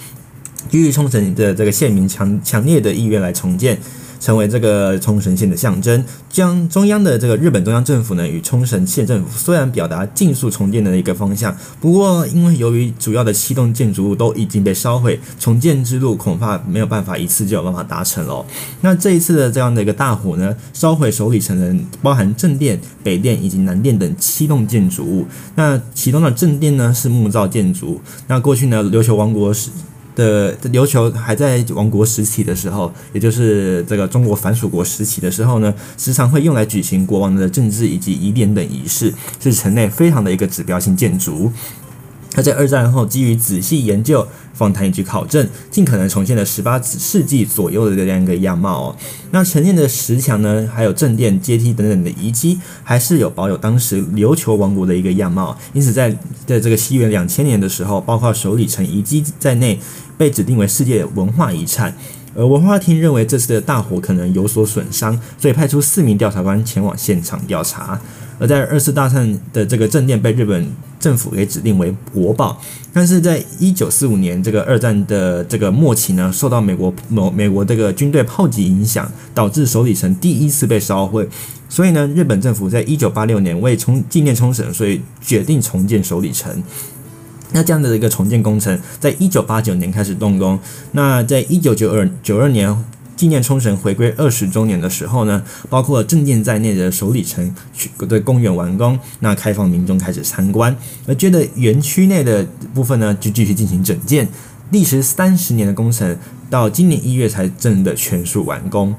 基于冲绳的这个县民强强烈的意愿来重建。成为这个冲绳县的象征，将中央的这个日本中央政府呢与冲绳县政府虽然表达尽速重建的一个方向，不过因为由于主要的七栋建筑物都已经被烧毁，重建之路恐怕没有办法一次就有办法达成了。那这一次的这样的一个大火呢，烧毁首里城的包含正殿、北殿以及南殿等七栋建筑物。那其中的正殿呢是木造建筑，那过去呢琉球王国时的琉球还在王国时期的时候，也就是这个中国藩属国时期的时候呢，时常会用来举行国王的政治以及仪典等仪式，是城内非常的一个指标性建筑。他在二战后基于仔细研究、访谈以及考证，尽可能重现了十八世纪左右的这样一个样貌哦。那陈列的石墙呢，还有正殿、阶梯等等的遗迹，还是有保有当时琉球王国的一个样貌。因此，在在这个西元两千年的时候，包括首里城遗迹在内，被指定为世界文化遗产。而文化厅认为这次的大火可能有所损伤，所以派出四名调查官前往现场调查。而在二次大战的这个正殿被日本政府给指定为国宝，但是在一九四五年这个二战的这个末期呢，受到美国某美国这个军队炮击影响，导致首里城第一次被烧毁，所以呢，日本政府在一九八六年为重纪念冲绳，所以决定重建首里城。那这样的一个重建工程，在一九八九年开始动工，那在一九九二九二年。纪念冲绳回归二十周年的时候呢，包括正殿在内的首里城的公园完工，那开放民众开始参观。而觉得园区内的部分呢，就继续进行整建，历时三十年的工程，到今年一月才真的全数完工。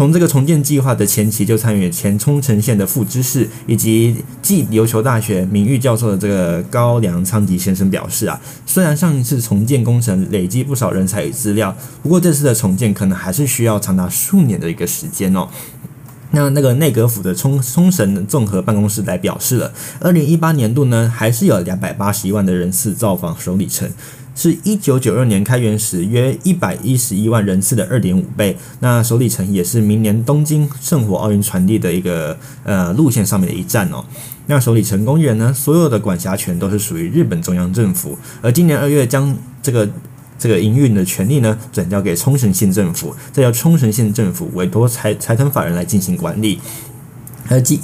从这个重建计划的前期就参与前冲绳县的副知事以及暨琉球大学名誉教授的这个高良昌吉先生表示啊，虽然上一次重建工程累积不少人才与资料，不过这次的重建可能还是需要长达数年的一个时间哦。那那个内阁府的冲冲绳综合办公室来表示了，二零一八年度呢，还是有两百八十一万的人次造访首里城。是一九九二年开园时约一百一十一万人次的二点五倍。那首里城也是明年东京圣火奥运传递的一个呃路线上面的一站哦。那首里城公园呢，所有的管辖权都是属于日本中央政府，而今年二月将这个这个营运的权利呢转交给冲绳县政府，再由冲绳县政府委托财财团法人来进行管理，而今。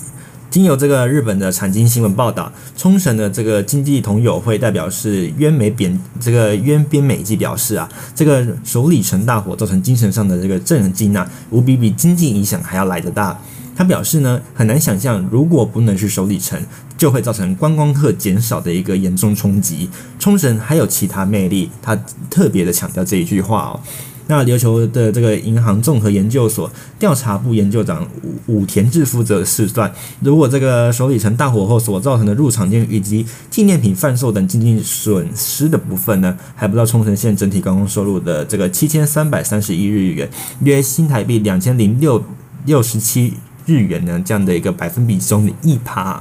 经由这个日本的产经新闻报道，冲绳的这个经济同友会代表是渊美扁这个渊边美纪表示啊，这个首里城大火造成精神上的这个震惊啊，无比比经济影响还要来得大。他表示呢，很难想象如果不能是首里城，就会造成观光客减少的一个严重冲击。冲绳还有其他魅力，他特别的强调这一句话哦。那琉球的这个银行综合研究所调查部研究长武田智负责试算，如果这个首里城大火后所造成的入场券以及纪念品贩售等经济损失的部分呢，还不到冲绳县整体观光收入的这个七千三百三十一日元，约新台币两千零六六十七日元呢，这样的一个百分比中的一趴。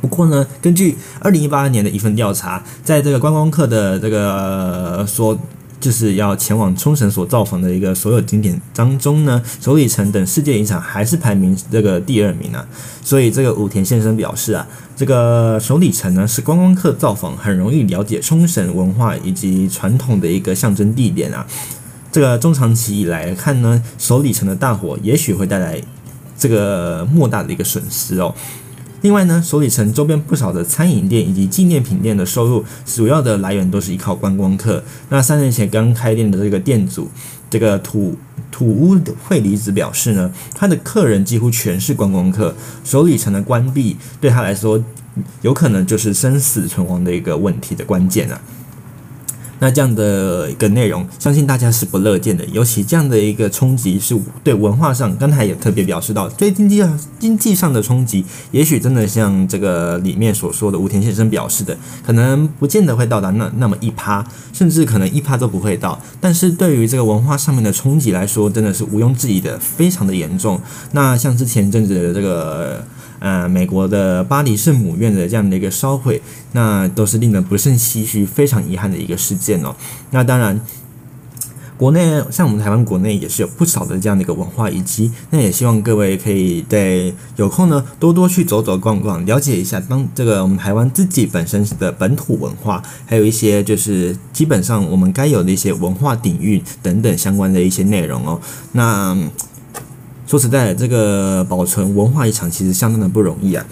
不过呢，根据二零一八年的一份调查，在这个观光客的这个说。就是要前往冲绳所造访的一个所有景点当中呢，首里城等世界遗产还是排名这个第二名啊。所以这个武田先生表示啊，这个首里城呢是观光客造访很容易了解冲绳文化以及传统的一个象征地点啊。这个中长期以来看呢，首里城的大火也许会带来这个莫大的一个损失哦。另外呢，首里城周边不少的餐饮店以及纪念品店的收入，主要的来源都是依靠观光客。那三年前刚开店的这个店主，这个土土屋惠梨子表示呢，他的客人几乎全是观光客。首里城的关闭对他来说，有可能就是生死存亡的一个问题的关键啊。那这样的一个内容，相信大家是不乐见的。尤其这样的一个冲击，是对文化上，刚才也特别表示到，对经济上经济上的冲击，也许真的像这个里面所说的，吴田先生表示的，可能不见得会到达那那么一趴，甚至可能一趴都不会到。但是对于这个文化上面的冲击来说，真的是毋庸置疑的，非常的严重。那像之前阵子的这个。呃，美国的巴黎圣母院的这样的一个烧毁，那都是令人不胜唏嘘、非常遗憾的一个事件哦。那当然，国内像我们台湾国内也是有不少的这样的一个文化遗迹，那也希望各位可以在有空呢多多去走走逛逛，了解一下当这个我们台湾自己本身的本土文化，还有一些就是基本上我们该有的一些文化底蕴等等相关的一些内容哦。那。说实在的，这个保存文化遗产其实相当的不容易啊。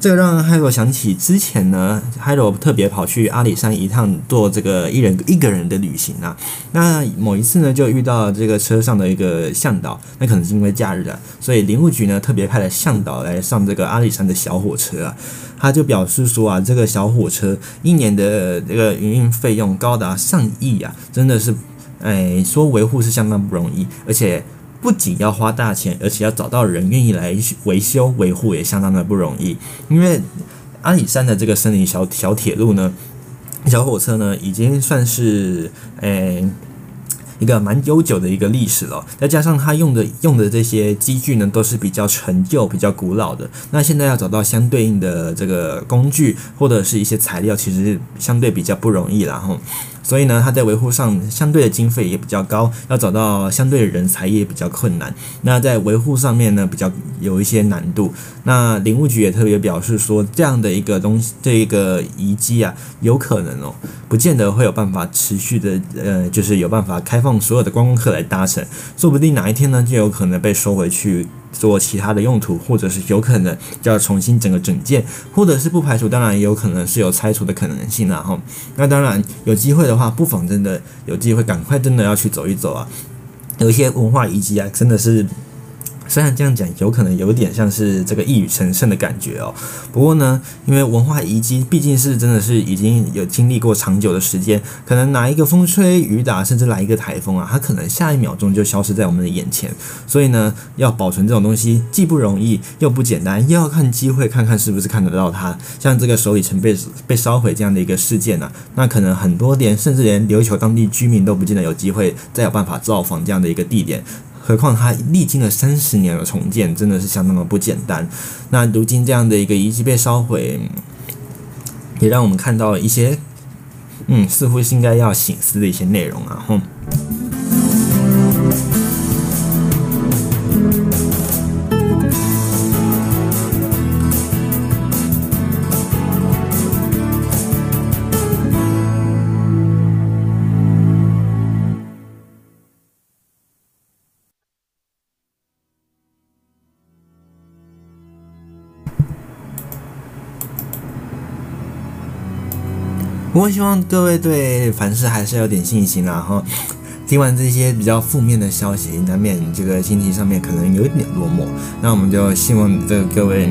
这个让 Hiro 想起之前呢，Hiro 特别跑去阿里山一趟做这个一人一个人的旅行啊。那某一次呢，就遇到这个车上的一个向导，那可能是因为假日啊，所以林务局呢特别派了向导来上这个阿里山的小火车啊。他就表示说啊，这个小火车一年的这个营运费用高达上亿啊，真的是，哎，说维护是相当不容易，而且。不仅要花大钱，而且要找到人愿意来维修维护也相当的不容易。因为阿里山的这个森林小小铁路呢，小火车呢，已经算是诶一个蛮悠久的一个历史了。再加上它用的用的这些机具呢，都是比较陈旧、比较古老的。那现在要找到相对应的这个工具或者是一些材料，其实相对比较不容易了哈。所以呢，它在维护上相对的经费也比较高，要找到相对的人才也比较困难。那在维护上面呢，比较有一些难度。那林务局也特别表示说，这样的一个东西，这一个遗迹啊，有可能哦，不见得会有办法持续的，呃，就是有办法开放所有的观光客来搭乘，说不定哪一天呢，就有可能被收回去。做其他的用途，或者是有可能就要重新整个整件，或者是不排除，当然也有可能是有拆除的可能性啦哈。那当然有机会的话，不妨真的有机会赶快真的要去走一走啊，有一些文化遗迹啊，真的是。虽然这样讲有可能有点像是这个一语成谶的感觉哦，不过呢，因为文化遗迹毕竟是真的是已经有经历过长久的时间，可能哪一个风吹雨打，甚至来一个台风啊，它可能下一秒钟就消失在我们的眼前。所以呢，要保存这种东西既不容易又不简单，又要看机会，看看是不是看得到它。像这个首里城被被烧毁这样的一个事件啊，那可能很多点，甚至连琉球当地居民都不见得有机会再有办法造访这样的一个地点。何况它历经了三十年的重建，真的是相当的不简单。那如今这样的一个遗迹被烧毁，也让我们看到了一些，嗯，似乎是应该要醒思的一些内容啊，哼。我希望各位对凡事还是有点信心啦哈。听完这些比较负面的消息，难免这个心情上面可能有一点落寞。那我们就希望这各位，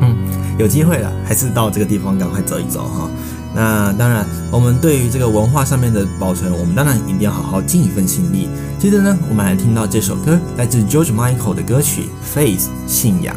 嗯，有机会了，还是到这个地方赶快走一走哈。那当然，我们对于这个文化上面的保存，我们当然一定要好好尽一份心力。接着呢，我们来听到这首歌，来自 George Michael 的歌曲《Faith》信仰。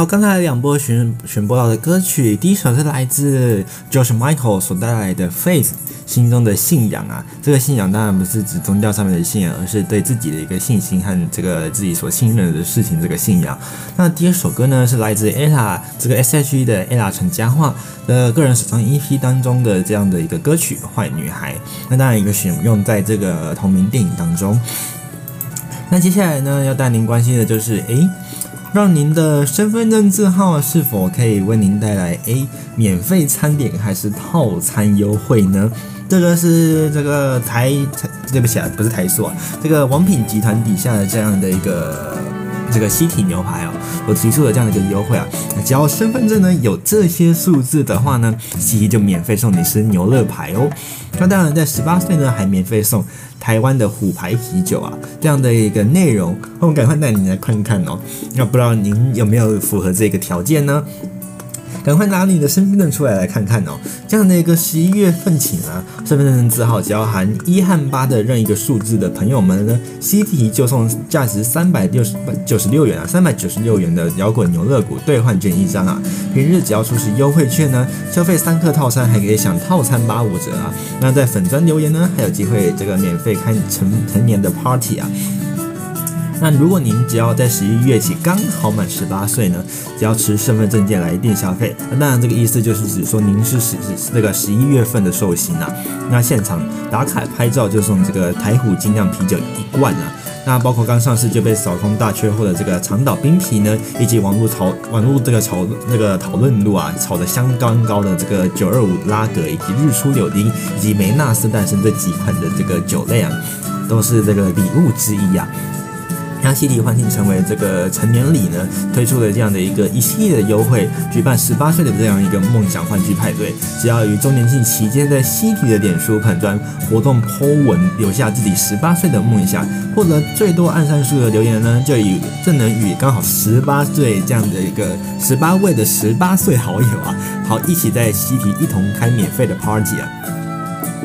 好，刚才
两波选选播到的歌曲，第一首是来自 George Michael 所带来的《Faith》，心中的信仰啊。这个信仰当然不是指宗教上面的信仰，而是对自己的一个信心和这个自己所信任的事情这个信仰。那第二首歌呢，是来自 ella 这个 S.H.E 的 ella 陈嘉桦的个人首张 EP 当中的这样的一个歌曲《坏女孩》。那当然一个选用在这个同名电影当中。那接下来呢，要带您关心的就是，诶，让您的身份证字号是否可以为您带来诶免费餐点还是套餐优惠呢？这个是这个台台，对不起啊，不是台塑啊，这个王品集团底下的这样的一个。这个西体牛排哦，我提出了这样的一个优惠啊，只要身份证呢有这些数字的话呢，西西就免费送你吃牛肋排哦。那当然，在十八岁呢还免费送台湾的虎牌啤酒啊，这样的一个内容，我们赶快带您来看看哦。那不知道您有没有符合这个条件呢？赶快拿你的身份证出来来看看哦！这样的一个十一月份起啊，身份证字号只要含一和八的任一个数字的朋友们呢，CT 就送价值三百六十九十六元啊，三百九十六元的摇滚牛乐谷兑换券一张啊！平日只要出示优惠券呢，消费三客套餐还可以享套餐八五折啊！那在粉专留言呢，还有机会这个免费开成成年的 party 啊！那如果您只要在十一月起刚好满十八岁呢，只要持身份证件来店消费，那当然这个意思就是指说您是十这个十一月份的寿星啊，那现场打卡拍照就送这个台虎精酿啤酒一罐啊，那包括刚上市就被扫空大缺货的这个长岛冰啤呢，以及网络炒网络这个炒那个讨论度啊炒得相当高的这个九二五拉格以及日出柳丁以及梅纳斯诞生这几款的这个酒类啊，都是这个礼物之一啊。让西提欢庆成为这个成年礼呢，推出了这样的一个一系列的优惠，举办十八岁的这样一个梦想欢聚派对。只要于周年庆期间在西提的脸书粉砖活动 po 文，留下自己十八岁的梦想，获得最多按赞数的留言呢，就与就能与刚好十八岁这样的一个十八位的十八岁好友啊，好一起在西提一同开免费的 party 啊。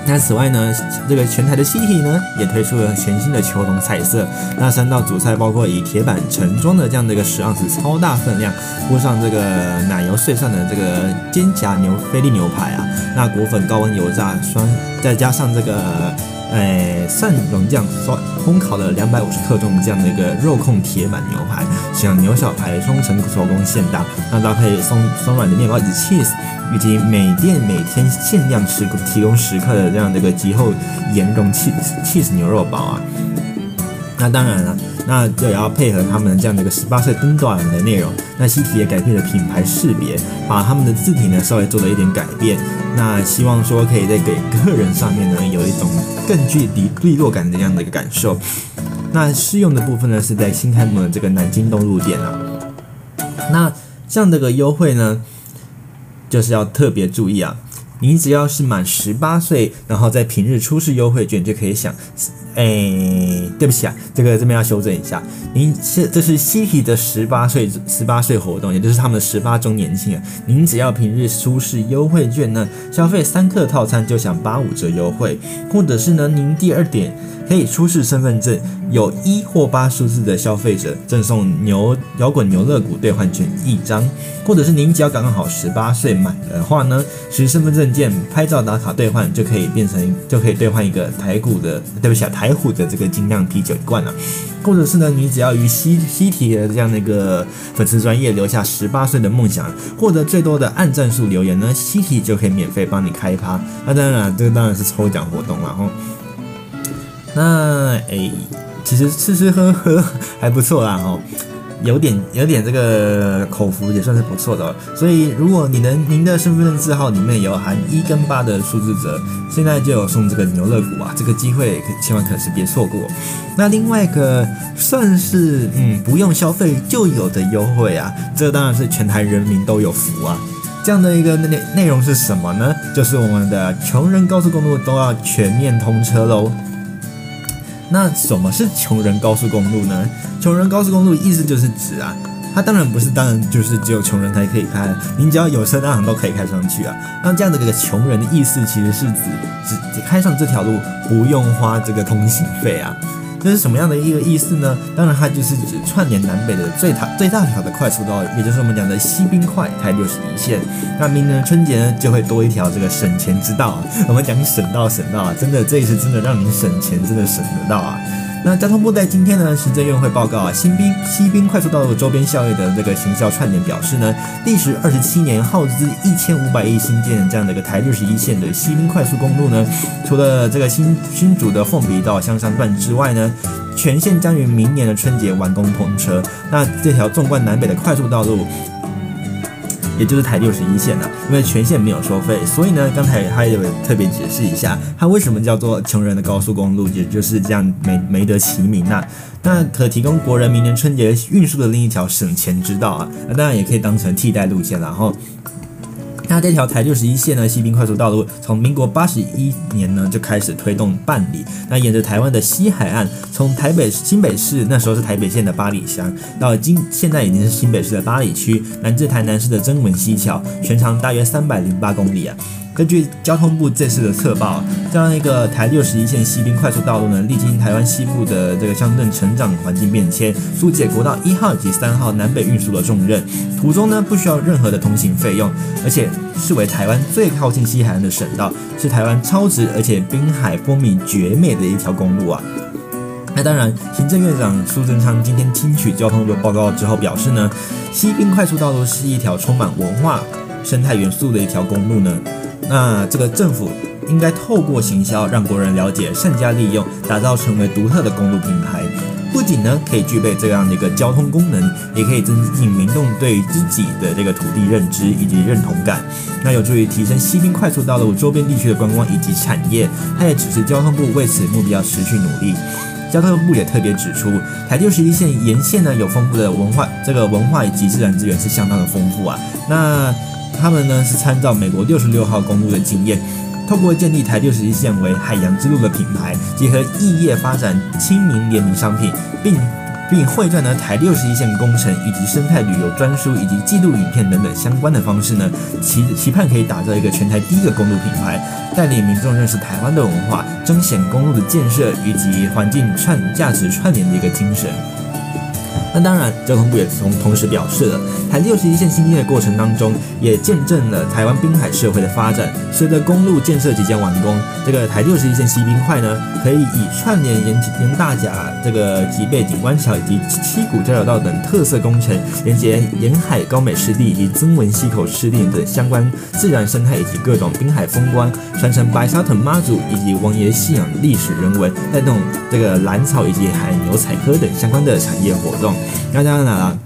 那此外呢，这个全台的西体呢也推出了全新的球笼彩色。那三道主菜包括以铁板盛装的这样的一个十盎司超大分量，铺上这个奶油碎上的这个煎夹牛菲力牛排啊，那裹粉高温油炸双，再加上这个。哎，蒜蓉酱烧烘烤了两百五十克重这样的一个肉控铁板牛排，像牛小排双层手工现打，那搭配松松软的面包以及 cheese，以及每店每天限量提供十克的这样的一个极厚盐蓉 cheese cheese 牛肉堡啊。那当然了，那就也要配合他们这样的一个十八岁登短的内容。那西提也改变了品牌识别，把他们的字体呢稍微做了一点改变。那希望说可以在给客人上面呢有一种更具利利落感的这样的一个感受。那适用的部分呢是在新开幕的这个南京东路店啊。那像这个优惠呢，就是要特别注意啊。您只要是满十八岁，然后在平日出示优惠券就可以享。哎，对不起啊，这个这边要修正一下。您是这是西提的十八岁十八岁活动，也就是他们的十八周年庆啊。您只要平日出示优惠券呢，消费三克套餐就享八五折优惠，或者是呢，您第二点可以出示身份证有一或八数字的消费者赠送牛摇滚牛肋骨兑换券一张，或者是您只要刚刚好十八岁满的话呢，持身份证件拍照打卡兑换就可以变成就可以兑换一个台股的，对不起啊，台。虎的这个精酿啤酒罐啊，或者是呢，你只要于西西提的这样的一个粉丝专业留下十八岁的梦想，获得最多的按赞数留言呢，西提就可以免费帮你开趴。那当然，这个当然是抽奖活动了哈。那诶，其实吃吃喝喝 (laughs) 还不错啦哈。有点有点这个口福也算是不错的，所以如果你能您的身份证字号里面有含一跟八的数字者，现在就有送这个牛肋骨啊，这个机会可千万可是别错过。那另外一个算是嗯不用消费就有的优惠啊，这当然是全台人民都有福啊。这样的一个内内容是什么呢？就是我们的穷人高速公路都要全面通车喽。那什么是穷人高速公路呢？穷人高速公路意思就是指啊，它当然不是，当然就是只有穷人才可以开，您只要有车当然都可以开上去啊。那这样的一个穷人的意思，其实是指只开上这条路不用花这个通行费啊。这是什么样的一个意思呢？当然，它就是指串联南北的最大最大条的快速道，也就是我们讲的西滨快台六十一线。那明年春节呢，就会多一条这个省钱之道啊。我们讲省到省到啊，真的这一次真的让您省钱，真的省得到啊。那交通部在今天呢，行政院会报告啊，新兵西滨快速道路周边效益的这个行销串联表示呢，历时二十七年，耗资一千五百亿新建这样的一个台六十一线的西滨快速公路呢，除了这个新新竹的凤鼻到香山段之外呢，全线将于明年的春节完工通车。那这条纵贯南北的快速道路。也就是台六十一线了，因为全线没有收费，所以呢，刚才他有特别解释一下，它为什么叫做穷人的高速公路，也就是这样没没得其名啊。那可提供国人明年春节运输的另一条省钱之道啊，那当然也可以当成替代路线，然后。那这条台六十一线呢，西滨快速道路从民国八十一年呢就开始推动办理。那沿着台湾的西海岸，从台北新北市那时候是台北县的八里乡，到今现在已经是新北市的八里区，南至台南市的曾文溪桥，全长大约三百零八公里啊。根据交通部这次的测报，这样一个台六十一线西滨快速道路呢，历经台湾西部的这个乡镇成长环境变迁，疏解国道一号以及三号南北运输的重任，途中呢不需要任何的通行费用，而且视为台湾最靠近西海岸的省道，是台湾超值而且滨海风靡绝美的一条公路啊。那当然，行政院长苏贞昌今天听取交通部报告之后表示呢，西滨快速道路是一条充满文化生态元素的一条公路呢。那这个政府应该透过行销，让国人了解，善加利用，打造成为独特的公路品牌。不仅呢可以具备这样的一个交通功能，也可以增进民众对自己的这个土地认知以及认同感。那有助于提升西滨快速道路周边地区的观光以及产业。它也指示交通部为此目标持续努力。交通部也特别指出，台六十一线沿线呢有丰富的文化，这个文化以及自然资源是相当的丰富啊。那他们呢是参照美国六十六号公路的经验，透过建立台六十一线为海洋之路的品牌，结合异业发展亲民联名商品，并并汇撰了台六十一线工程以及生态旅游专书以及纪录影片等等相关的方式呢，期期盼可以打造一个全台第一个公路品牌，带领民众认识台湾的文化，彰显公路的建设以及环境串价值串联的一个精神。那当然，交通部也同同时表示了，台六十一线兴建的过程当中，也见证了台湾滨海社会的发展。随着公路建设即将完工，这个台六十一线西滨快呢，可以以串联沿沿大甲这个吉贝景观桥以及七股交流道等特色工程，连接沿海高美湿地以及曾文溪口湿地等相关自然生态以及各种滨海风光，传承白沙屯妈祖以及王爷信仰历史人文，带动这个兰草以及海牛采科等相关的产业活动。那当然了，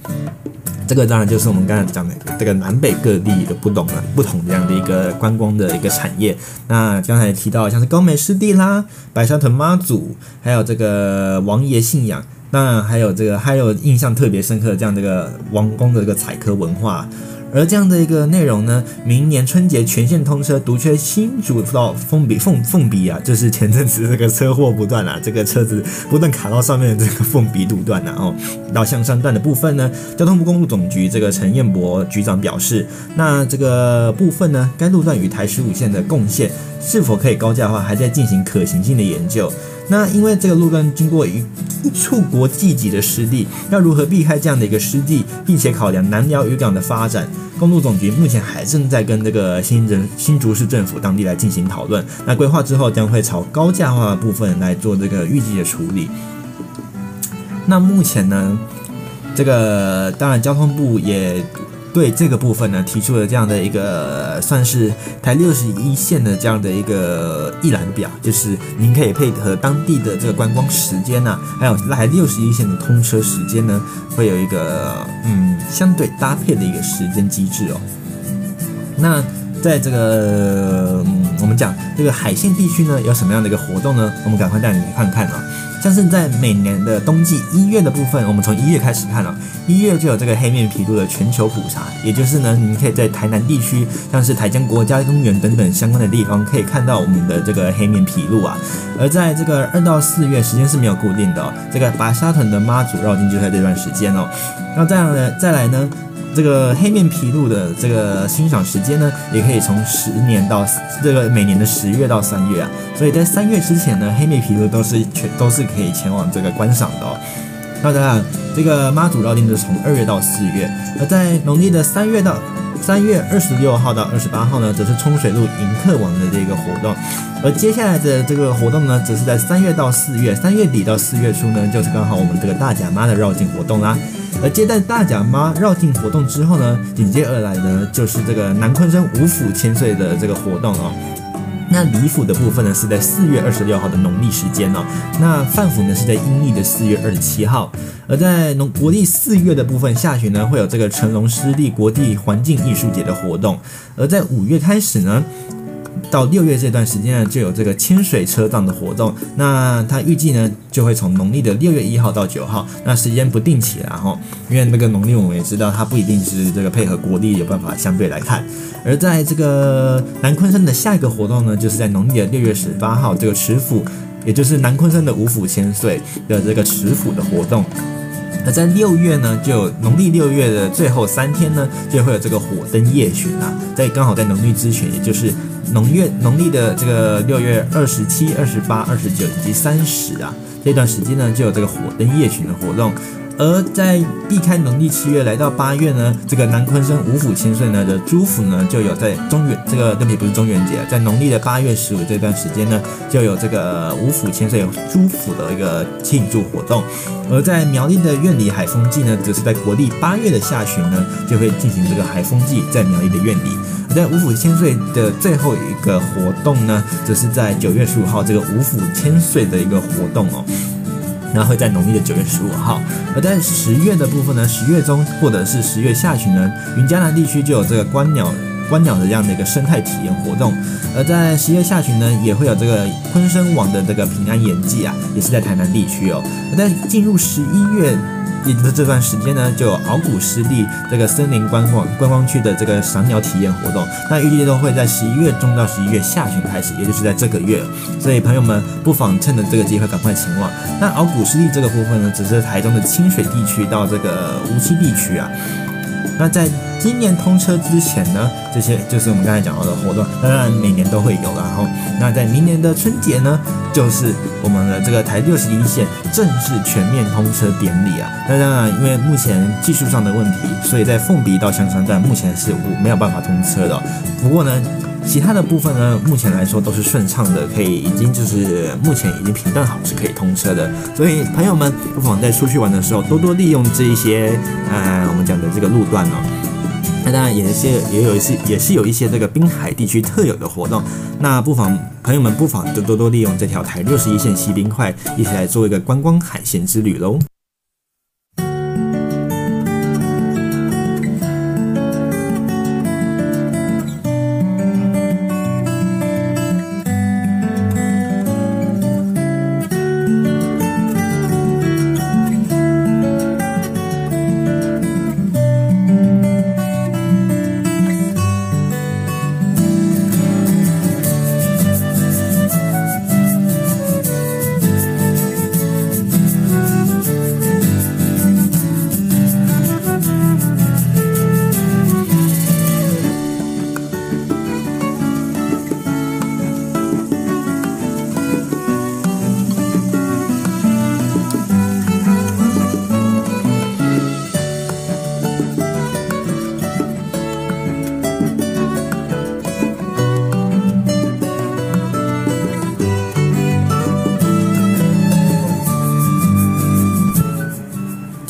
这个当然就是我们刚才讲的这个南北各地的不同了，不同这样的一个观光的一个产业。那刚才提到像是高美湿地啦、白沙屯妈祖，还有这个王爷信仰，那还有这个还有印象特别深刻的这样的一个王宫的这个采科文化。而这样的一个内容呢，明年春节全线通车，独缺新竹到凤鼻凤凤鼻啊，就是前阵子这个车祸不断啊，这个车子不断卡到上面的这个凤鼻路段啊，哦，到象山段的部分呢，交通部公路总局这个陈彦博局长表示，那这个部分呢，该路段与台十五线的共线是否可以高架化，还在进行可行性的研究。那因为这个路段经过一一处国际级的湿地，要如何避开这样的一个湿地，并且考量南寮渔港的发展，公路总局目前还正在跟这个新人新竹市政府当地来进行讨论。那规划之后将会朝高架化部分来做这个预计的处理。那目前呢，这个当然交通部也。对这个部分呢，提出了这样的一个算是台六十一线的这样的一个一览表，就是您可以配合当地的这个观光时间呢、啊，还有台六十一线的通车时间呢，会有一个嗯相对搭配的一个时间机制哦。那在这个、嗯、我们讲这个海线地区呢，有什么样的一个活动呢？我们赶快带你看看啊。像是在每年的冬季一月的部分，我们从一月开始看了，一月就有这个黑面琵鹭的全球普查，也就是呢，你可以在台南地区，像是台江国家公园等等相关的地方，可以看到我们的这个黑面琵鹭啊。而在这个二到四月，时间是没有固定的哦，这个白沙屯的妈祖绕境就在这段时间哦。那这样呢，再来呢？这个黑面琵鹭的这个欣赏时间呢，也可以从十年到这个每年的十月到三月啊。所以在三月之前呢，黑面琵鹭都是全都是可以前往这个观赏的哦。那当然，这个妈祖绕境是从二月到四月，而在农历的三月到三月二十六号到二十八号呢，则是冲水路迎客王的这个活动。而接下来的这个活动呢，则是在三月到四月，三月底到四月初呢，就是刚好我们这个大甲妈的绕境活动啦。而接待大甲妈绕境活动之后呢，紧接而来呢，就是这个南鲲鯓五府千岁的这个活动哦。那礼府的部分呢，是在四月二十六号的农历时间哦。那范府呢，是在阴历的四月二十七号。而在农国历四月的部分下旬呢，会有这个成龙湿地国际环境艺术节的活动。而在五月开始呢，到六月这段时间呢，就有这个千水车藏的活动。那它预计呢，就会从农历的六月一号到九号，那时间不定期啦哈。因为那个农历我们也知道，它不一定是这个配合国历有办法相对来看。而在这个南昆山的下一个活动呢，就是在农历的六月十八号，这个持府，也就是南昆山的五府千岁的这个持府的活动。那在六月呢，就农历六月的最后三天呢，就会有这个火灯夜巡啊，在刚好在农历之前，也就是农月农历的这个六月二十七、二十八、二十九以及三十啊，这段时间呢，就有这个火灯夜巡的活动。而在避开农历七月，来到八月呢，这个南鲲鯓五府千岁呢的朱府呢，就有在中元这个对不起，不是中元节，在农历的八月十五这段时间呢，就有这个五府千岁朱府的一个庆祝活动。而在苗栗的苑里海丰祭呢，则是在国历八月的下旬呢，就会进行这个海丰祭，在苗栗的苑里。而在五府千岁的最后一个活动呢，则是在九月十五号这个五府千岁的一个活动哦。然后会在农历的九月十五号，而在十月的部分呢，十月中或者是十月下旬呢，云嘉南地区就有这个观鸟观鸟的这样的一个生态体验活动，而在十月下旬呢，也会有这个昆生网的这个平安演技啊，也是在台南地区哦。而在进入十一月。也就是这段时间呢，就有敖古湿地这个森林观光观光区的这个赏鸟体验活动，那预计都会在十一月中到十一月下旬开始，也就是在这个月，所以朋友们不妨趁着这个机会赶快前往。那敖古湿地这个部分呢，只是台中的清水地区到这个无锡地区啊。那在今年通车之前呢，这些就是我们刚才讲到的活动，当然每年都会有。然后，那在明年的春节呢，就是我们的这个台六十一线正式全面通车典礼啊。那当然，因为目前技术上的问题，所以在凤鼻到香山站目前是无没有办法通车的。不过呢，其他的部分呢，目前来说都是顺畅的，可以已经就是目前已经评断好是可以通车的。所以朋友们不妨在出去玩的时候多多利用这一些，呃，我们讲的这个路段哦。当然也是也有一些也是有一些这个滨海地区特有的活动。那不妨朋友们不妨就多多利用这条台六十一线西滨快，一起来做一个观光海鲜之旅喽。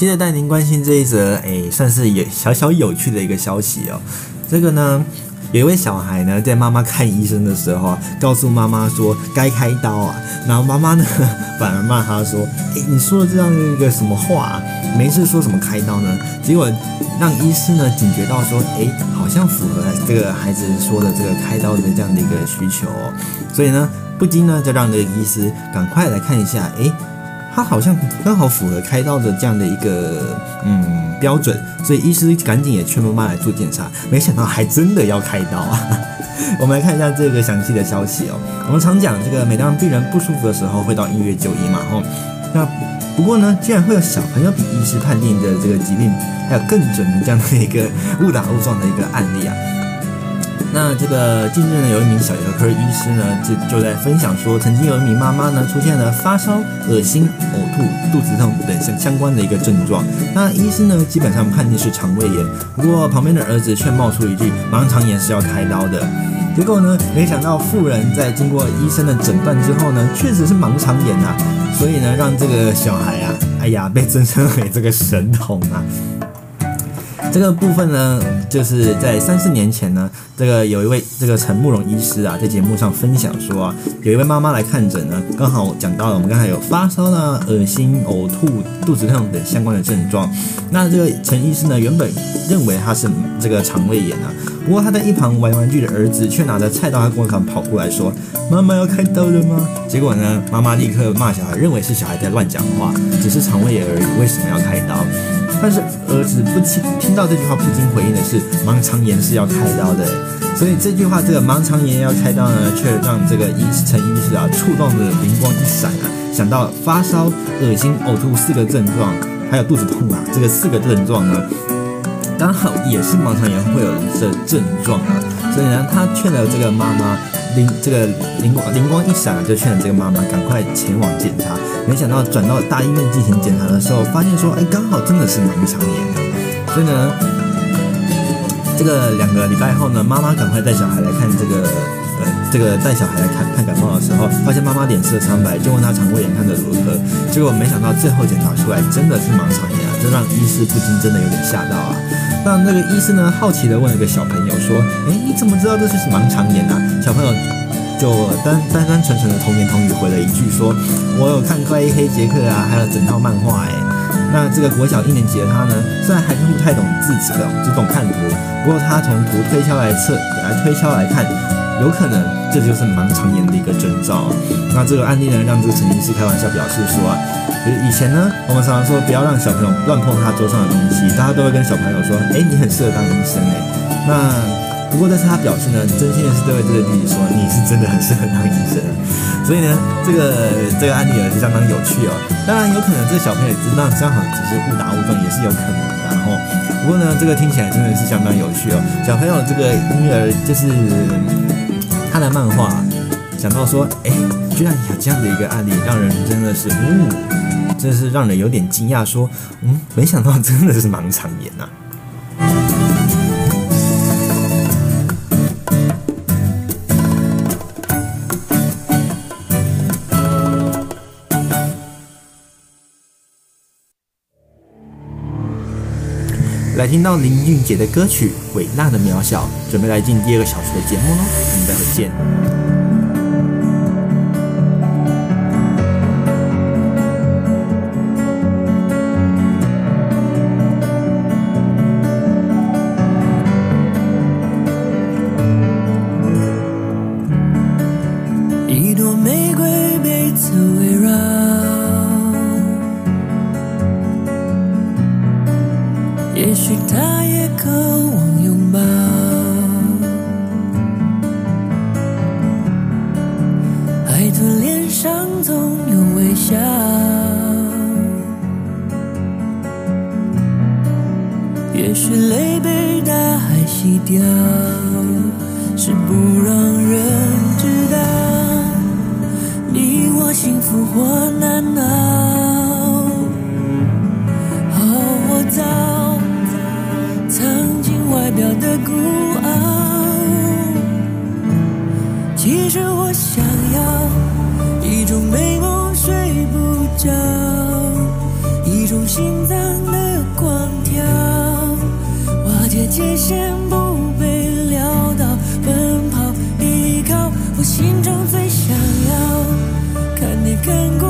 着带您关心这一则，诶，算是有小小有趣的一个消息哦。这个呢，有一位小孩呢，在妈妈看医生的时候啊，告诉妈妈说该开刀啊，然后妈妈呢，(laughs) 反而骂他说：“诶，你说了这样的一个什么话啊？没事说什么开刀呢？”结果让医师呢警觉到说：“诶，好像符合这个孩子说的这个开刀的这样的一个需求哦。”所以呢，不禁呢就让这个医师赶快来看一下，诶。他好像刚好符合开刀的这样的一个嗯标准，所以医师赶紧也劝妈妈来做检查，没想到还真的要开刀啊！(laughs) 我们来看一下这个详细的消息哦。我们常讲这个，每当病人不舒服的时候，会到医院就医嘛，吼。那不过呢，竟然会有小朋友比医师判定的这个疾病还有更准的这样的一个误打误撞的一个案例啊。那这个近日呢，有一名小儿科医师呢，就就在分享说，曾经有一名妈妈呢，出现了发烧、恶心、呕吐、肚子痛等相相关的一个症状。那医师呢，基本上判定是肠胃炎。不过旁边的儿子却冒出一句：“盲肠炎是要开刀的。”结果呢，没想到妇人在经过医生的诊断之后呢，确实是盲肠炎啊。所以呢，让这个小孩啊，哎呀，被尊称为这个神童啊。这个部分呢，就是在三四年前呢，这个有一位这个陈慕容医师啊，在节目上分享说啊，有一位妈妈来看诊呢，刚好讲到了我们刚才有发烧啦、恶心、呕吐、肚子痛等相关的症状。那这个陈医师呢，原本认为他是这个肠胃炎啊，不过他在一旁玩玩具的儿子却拿着菜刀和锅铲跑过来说：“妈妈要开刀了吗？”结果呢，妈妈立刻骂小孩，认为是小孩在乱讲话，只是肠胃炎而已，为什么要开刀？但是儿子不听听到这句话，不禁回应的是盲肠炎是要开刀的，所以这句话这个盲肠炎要开刀呢，却让这个医陈医师啊触动的灵光一闪啊，想到发烧、恶心、呕吐四个症状，还有肚子痛啊，这个四个症状呢，刚好也是盲肠炎会有的症状啊，所以呢，他劝了这个妈妈。灵这个灵光灵光一闪，就劝了这个妈妈赶快前往检查。没想到转到大医院进行检查的时候，发现说，哎，刚好真的是盲肠炎。所以呢，这个两个礼拜后呢，妈妈赶快带小孩来看这个，呃，这个带小孩来看看感冒的时候，发现妈妈脸色苍白，就问她肠胃炎看得如何。结果没想到最后检查出来真的是盲肠炎啊，这让医师不禁真的有点吓到啊。那那个医师呢，好奇的问了个小朋友说：“诶，你怎么知道这是盲肠炎啊？”小朋友就单单单纯纯的童言童语回了一句说：“我有看怪医黑杰克啊，还有整套漫画。”诶，那这个国小一年级的他呢，虽然还不太懂字词的，只懂看图，不过他从图推敲来测，来推敲来看。有可能这就是盲肠炎的一个征兆。那这个案例呢，让这个陈医师开玩笑表示说啊，就是以前呢，我们常常说不要让小朋友乱碰他桌上的东西，大家都会跟小朋友说，哎，你很适合当医生哎。那不过，但是他表示呢，真心的是对这个弟弟说，你是真的很适合当医生。所以呢，这个这个案例也是相当有趣哦。当然，有可能这个小朋友知道这样只是误打误撞，也是有可能的。然后，不过呢，这个听起来真的是相当有趣哦。小朋友这个婴儿就是。他的漫画，想到说，哎，居然有这样的一个案例，让人真的是，嗯，真的是让人有点惊讶。说，嗯，没想到真的是盲肠来听到林俊杰的歌曲《伟大的渺小》，准备来进第二个小时的节目喽，我们待会见。
掉，是不让人知道你我幸福或难熬，好或糟，藏进外表的孤傲。其实我想要一种美梦睡不着，一种心脏的狂跳，瓦解界限。心中最想要看你看过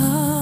觉